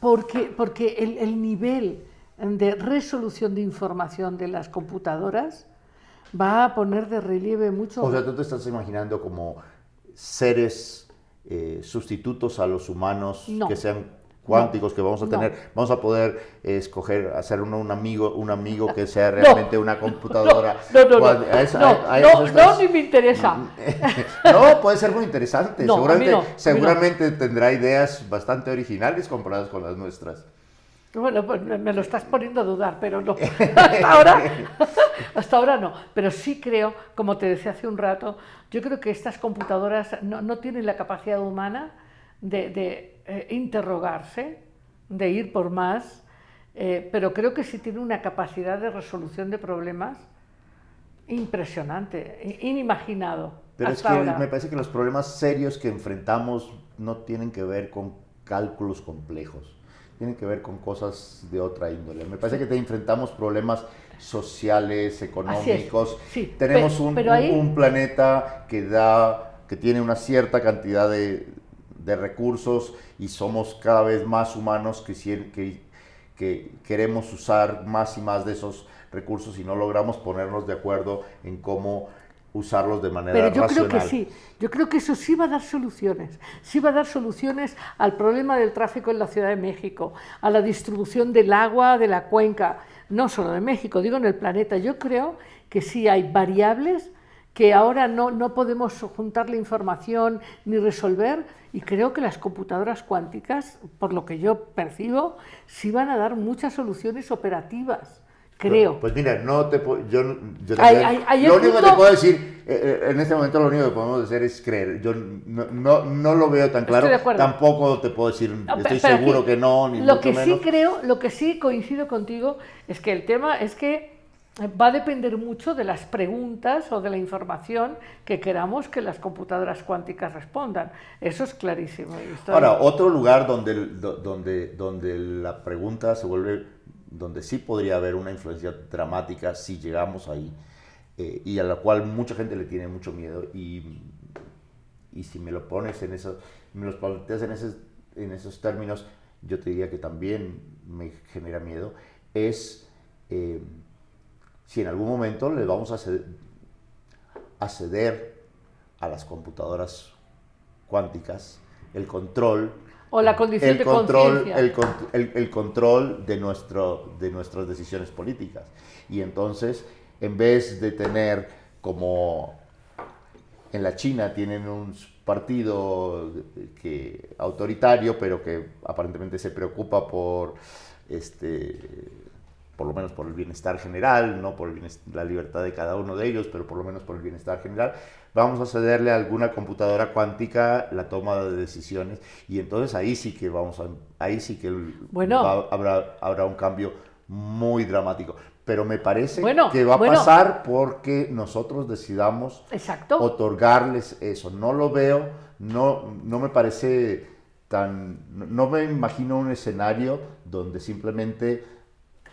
Porque, porque el, el nivel de resolución de información de las computadoras va a poner de relieve mucho. O sea, tú te estás imaginando como seres eh, sustitutos a los humanos No. que sean cuánticos, que vamos a No. tener, vamos a poder eh, escoger, hacer un, un amigo, un amigo que sea realmente una computadora. No, no, no, eso- eso no, estás- ni me interesa. [LAUGHS] no, puede ser muy interesante. Seguramente seguramente tendrá ideas bastante originales comparadas con las nuestras. Bueno, pues me lo estás poniendo a dudar, pero no. [LAUGHS] Hasta ahora, hasta ahora no. Pero sí creo, como te decía hace un rato, yo creo que estas computadoras no, no tienen la capacidad humana de, de, eh, interrogarse, de ir por más, eh, pero creo que sí tienen una capacidad de resolución de problemas impresionante, i- inimaginado. Pero es hasta que ahora. me parece que los problemas serios que enfrentamos no tienen que ver con cálculos complejos, tienen que ver con cosas de otra índole. Me parece que te enfrentamos problemas sociales, económicos. sí, Tenemos pe- un, pero un- ahí- un planeta que da, que tiene una cierta cantidad de, de recursos y somos cada vez más humanos que, sien- que, que queremos usar más y más de esos recursos y no logramos ponernos de acuerdo en cómo usarlos de manera Pero yo racional. creo que sí, yo creo que eso sí va a dar soluciones, sí va a dar soluciones al problema del tráfico en la Ciudad de México, a la distribución del agua de la cuenca, no solo de México, digo en el planeta. Yo creo que sí hay variables que ahora no, no podemos juntar la información ni resolver y creo que las computadoras cuánticas, por lo que yo percibo, sí van a dar muchas soluciones operativas, creo. Pues mira, no te yo, yo hay lo único que te puedo decir eh, eh, en este momento lo único que podemos hacer es creer. Yo no, no, no lo veo tan claro. de acuerdo. Tampoco te puedo decir No, estoy seguro que no ni lo mucho que menos. sí creo, lo que sí coincido contigo es que el tema es que va a depender mucho de las preguntas o de la información que queramos que las computadoras cuánticas respondan. Eso es clarísimo. Ahora, otro lugar donde, donde, donde la pregunta se vuelve, donde sí podría haber una influencia dramática si llegamos ahí, eh, y a la cual mucha gente le tiene mucho miedo, y, y si me lo pones en esos, me los planteas en esos, en esos términos, yo te diría que también me genera miedo, es eh, si en algún momento le vamos a ceder, a ceder a las computadoras cuánticas el control o la condición el de control, el- el control de, nuestro, de nuestras decisiones políticas. Y entonces, en vez de tener como en la China tienen un partido que, autoritario, pero que aparentemente se preocupa por, este, por lo menos por el bienestar general, no por la libertad de cada uno de ellos, pero por lo menos por el bienestar general. Vamos a cederle a alguna computadora cuántica la toma de decisiones y entonces ahí sí que vamos a, ahí sí que Bueno. va- habrá, habrá un cambio muy dramático. Pero me parece Bueno, que va a bueno. pasar porque nosotros decidamos Exacto. otorgarles eso. No lo veo, no, no me parece tan, no me imagino un escenario donde simplemente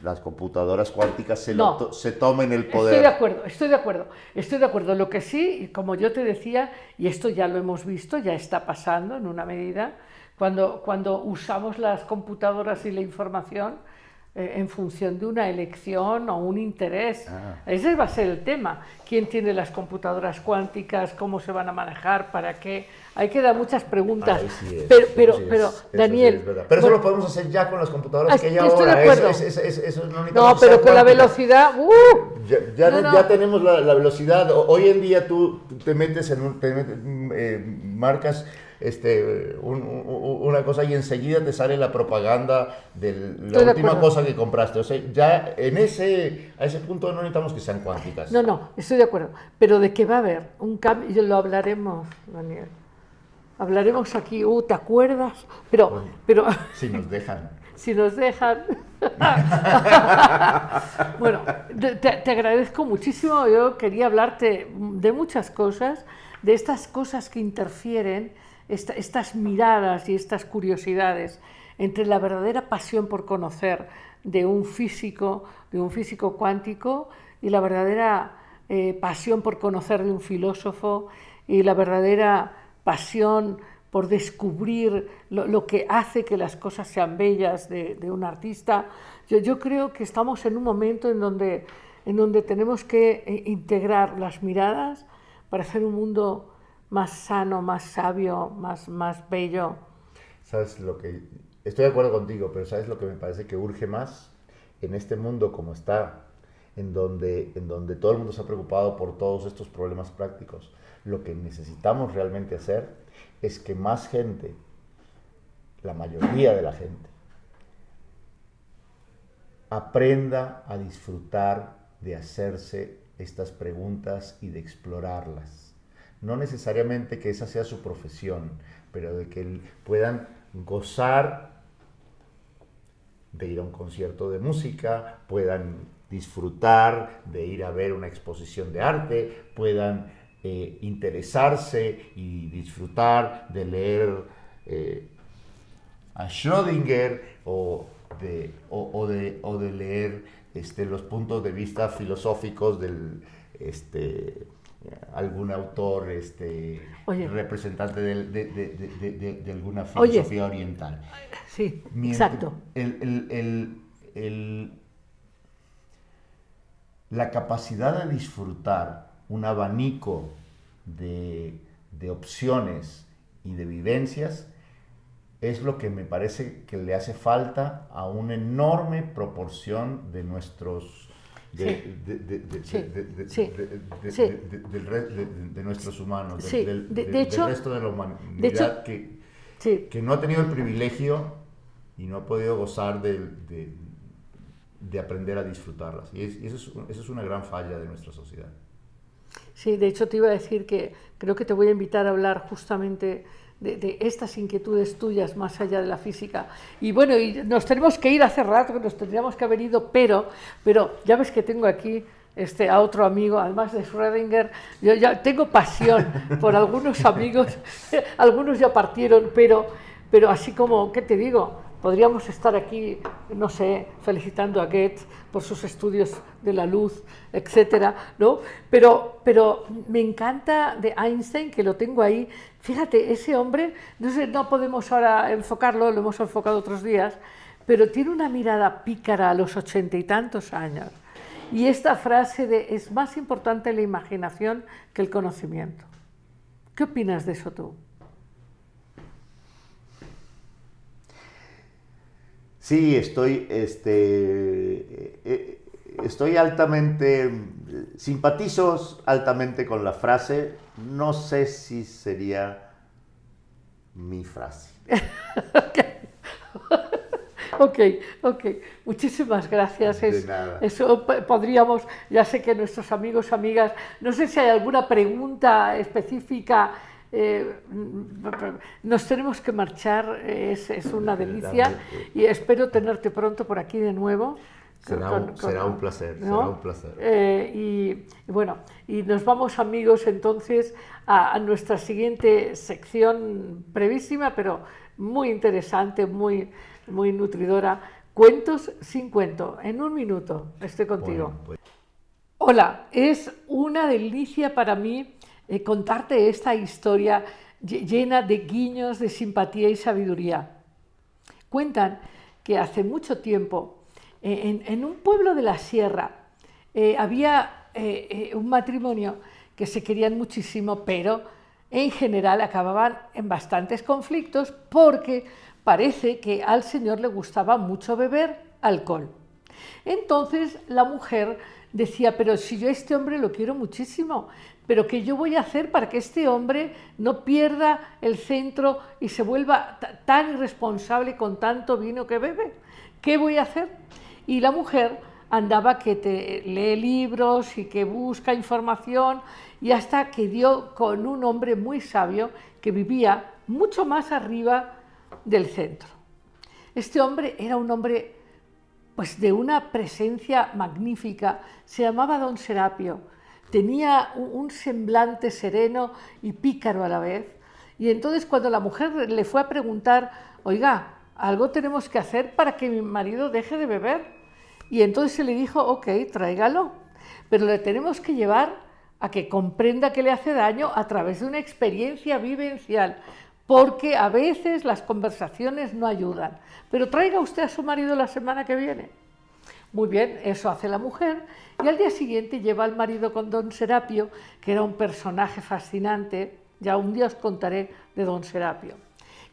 las computadoras cuánticas se, No. to- se tomen el Estoy de poder. acuerdo, estoy de acuerdo, estoy de acuerdo. Lo que sí, como yo te decía, y esto ya lo hemos visto, ya está pasando en una medida, cuando, cuando usamos las computadoras y la información eh, en función de una elección o un interés. Ah. Ese va a ser el tema. ¿Quién tiene las computadoras cuánticas? ¿Cómo se van a manejar? ¿Para qué? Hay que dar muchas preguntas. Ahí sí es, pero, pero, sí es, pero eso sí Daniel. es pero eso bueno, lo podemos hacer ya con las computadoras que de ahora. Eso, eso- eso- no no, pero con la velocidad. ¡uh! Ya, ya, No, no. ya tenemos la, la velocidad. Hoy en día tú te metes en un, te metes, eh, marcas este, un- un- una cosa y enseguida te sale la propaganda de la Estoy de última acuerdo. cosa que compraste. O sea, ya en ese, a ese punto no necesitamos que sean cuánticas. No, no, estoy de acuerdo. Pero de que va a haber un cambio, lo hablaremos, Daniel. Hablaremos aquí, uh, ¿te acuerdas? Pero, pero, [LAUGHS] Si nos dejan. [LAUGHS] si nos dejan. [LAUGHS] bueno, te, te agradezco muchísimo. Yo quería hablarte de muchas cosas, de estas cosas que interfieren, esta- estas miradas y estas curiosidades entre la verdadera pasión por conocer de un físico, de un físico cuántico, y la verdadera eh, pasión por conocer de un filósofo, y la verdadera pasión por descubrir lo, lo que hace que las cosas sean bellas de, de un artista. Yo, yo creo que estamos en un momento en donde, en donde tenemos que eh, integrar las miradas para hacer un mundo más sano, más sabio, más, más bello. ¿Sabes lo que.? Estoy de acuerdo contigo, pero ¿sabes lo que me parece que urge más en este mundo como está, en donde, en donde todo el mundo se ha preocupado por todos estos problemas prácticos? Lo que necesitamos realmente hacer es que más gente, la mayoría de la gente, aprenda a disfrutar de hacerse estas preguntas y de explorarlas. No necesariamente que esa sea su profesión, pero de que puedan gozar de ir a un concierto de música, puedan disfrutar de ir a ver una exposición de arte, puedan eh, interesarse y disfrutar de leer eh, a Schrödinger o de, o, de, o de leer este, los puntos de vista filosóficos del este, algún autor este, Oye. representante de, de- de- de- alguna Oye. filosofía oriental. Sí, Mientras- exacto. el- el- el- el- la capacidad de disfrutar un abanico de, de opciones y de vivencias es lo que me parece que le hace falta a una enorme proporción de nuestros de, Sí. del nuestros humanos, del- Sí. del, De- de del- hecho- del resto de la humanidad de hecho- que, Sí, que no ha tenido el privilegio y no ha podido gozar de, de- de aprender a disfrutarlas. Y, es- y eso, es, eso es una gran falla de nuestra sociedad. Sí, de hecho te iba a decir que creo que te voy a invitar a hablar justamente de, estas inquietudes tuyas más allá de la física. Y bueno, y nos tenemos que ir hace rato, nos tendríamos que haber ido, pero, pero ya ves que tengo aquí este, a otro amigo, además de Schrödinger, yo ya tengo pasión por algunos amigos, [LAUGHS] algunos ya partieron, pero, pero así como, ¿qué te digo? Podríamos estar aquí, no sé, felicitando a Goethe por sus estudios de la luz, etcétera, ¿no? Pero, pero me encanta de Einstein, que lo tengo ahí. Fíjate, ese hombre, no sé, no podemos ahora enfocarlo, lo hemos enfocado otros días, pero tiene una mirada pícara a los ochenta y tantos años. Y esta frase de es más importante la imaginación que el conocimiento. ¿Qué opinas de eso tú? Sí, estoy, este, eh, eh, estoy altamente, simpatizo altamente con la frase. No sé si sería mi frase. [LAUGHS] Ok, ok. Muchísimas gracias. De Es- nada. Eso podríamos, ya sé que nuestros amigos, amigas, no sé si hay alguna pregunta específica. Eh, nos tenemos que marchar, es, es una delicia y espero tenerte pronto por aquí de nuevo. Será un- será un placer, será un placer. Eh, y, y bueno, y nos vamos amigos entonces a, a nuestra siguiente sección brevísima, pero muy interesante, muy, muy nutridora. Cuentos sin cuento. En un minuto estoy contigo. Bueno, pues- Hola, es una delicia para mí eh, contarte esta historia lle- llena de guiños de simpatía y sabiduría. Cuentan que hace mucho tiempo, eh, en, un pueblo de la sierra, eh, había un matrimonio que se querían muchísimo, pero en general acababan en bastantes conflictos porque parece que al señor le gustaba mucho beber alcohol. Entonces la mujer decía, pero si yo a este hombre lo quiero muchísimo, pero ¿qué yo voy a hacer para que este hombre no pierda el centro y se vuelva ta- tan irresponsable con tanto vino que bebe? ¿Qué voy a hacer? Y la mujer andaba que te lee libros y que busca información y hasta que dio con un hombre muy sabio que vivía mucho más arriba del centro. Este hombre era un hombre pues de una presencia magnífica, se llamaba Don Serapio, tenía un semblante sereno y pícaro a la vez. Y entonces cuando la mujer le fue a preguntar, oiga, algo tenemos que hacer para que mi marido deje de beber. Y entonces se le dijo, ok, tráigalo, pero le tenemos que llevar a que comprenda que le hace daño a través de una experiencia vivencial, porque a veces las conversaciones no ayudan. Pero traiga usted a su marido la semana que viene. Muy bien, eso hace la mujer. Y al día siguiente lleva al marido con don Serapio, que era un personaje fascinante, ya un día os contaré de don Serapio,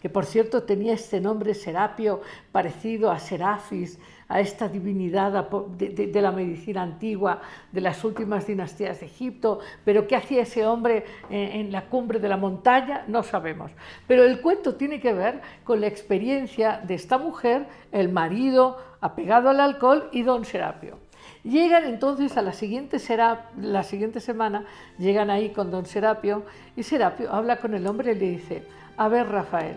que por cierto tenía este nombre Serapio parecido a Serafis, a esta divinidad de, la medicina antigua, de las últimas dinastías de Egipto, pero ¿qué hacía ese hombre en, la cumbre de la montaña? No sabemos. Pero el cuento tiene que ver con la experiencia de esta mujer, el marido apegado al alcohol y don Serapio. Llegan entonces a la siguiente, la siguiente semana, llegan ahí con don Serapio y Serapio habla con el hombre y le dice, a ver Rafael,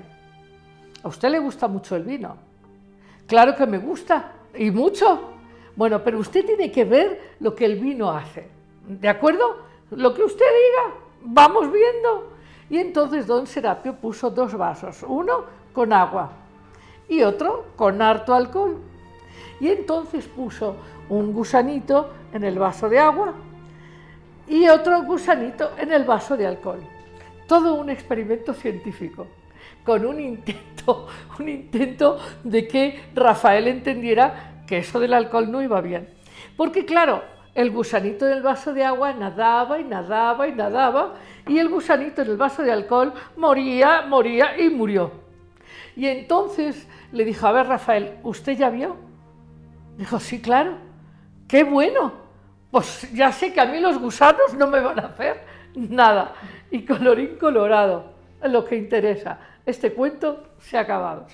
¿a usted le gusta mucho el vino? Claro que me gusta, y mucho. Bueno, pero usted tiene que ver lo que el vino hace. ¿De acuerdo? Lo que usted diga, vamos viendo. Y entonces don Serapio puso dos vasos, uno con agua y otro con harto alcohol. Y entonces puso un gusanito en el vaso de agua y otro gusanito en el vaso de alcohol. Todo un experimento científico con un intento, [LAUGHS] un intento de que Rafael entendiera que eso del alcohol no iba bien. Porque claro, el gusanito del vaso de agua nadaba y nadaba y nadaba y el gusanito en el vaso de alcohol moría, moría y murió. Y entonces le dijo, a ver Rafael, ¿usted ya vio? Dijo, sí, claro, qué bueno. Pues ya sé que a mí los gusanos no me van a hacer nada. Y colorín colorado, lo que interesa. Este cuento se ha acabado.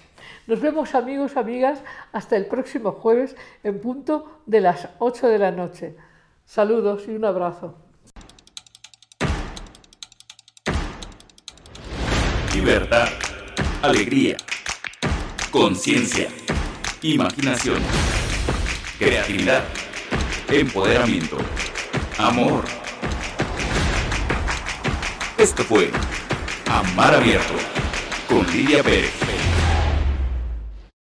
Nos vemos amigos, amigas, hasta el próximo jueves en punto de las 8 de la noche. Saludos y un abrazo. Libertad, alegría, conciencia, imaginación, creatividad, empoderamiento, amor. Esto fue Amar Abierto con Lidia Pérez.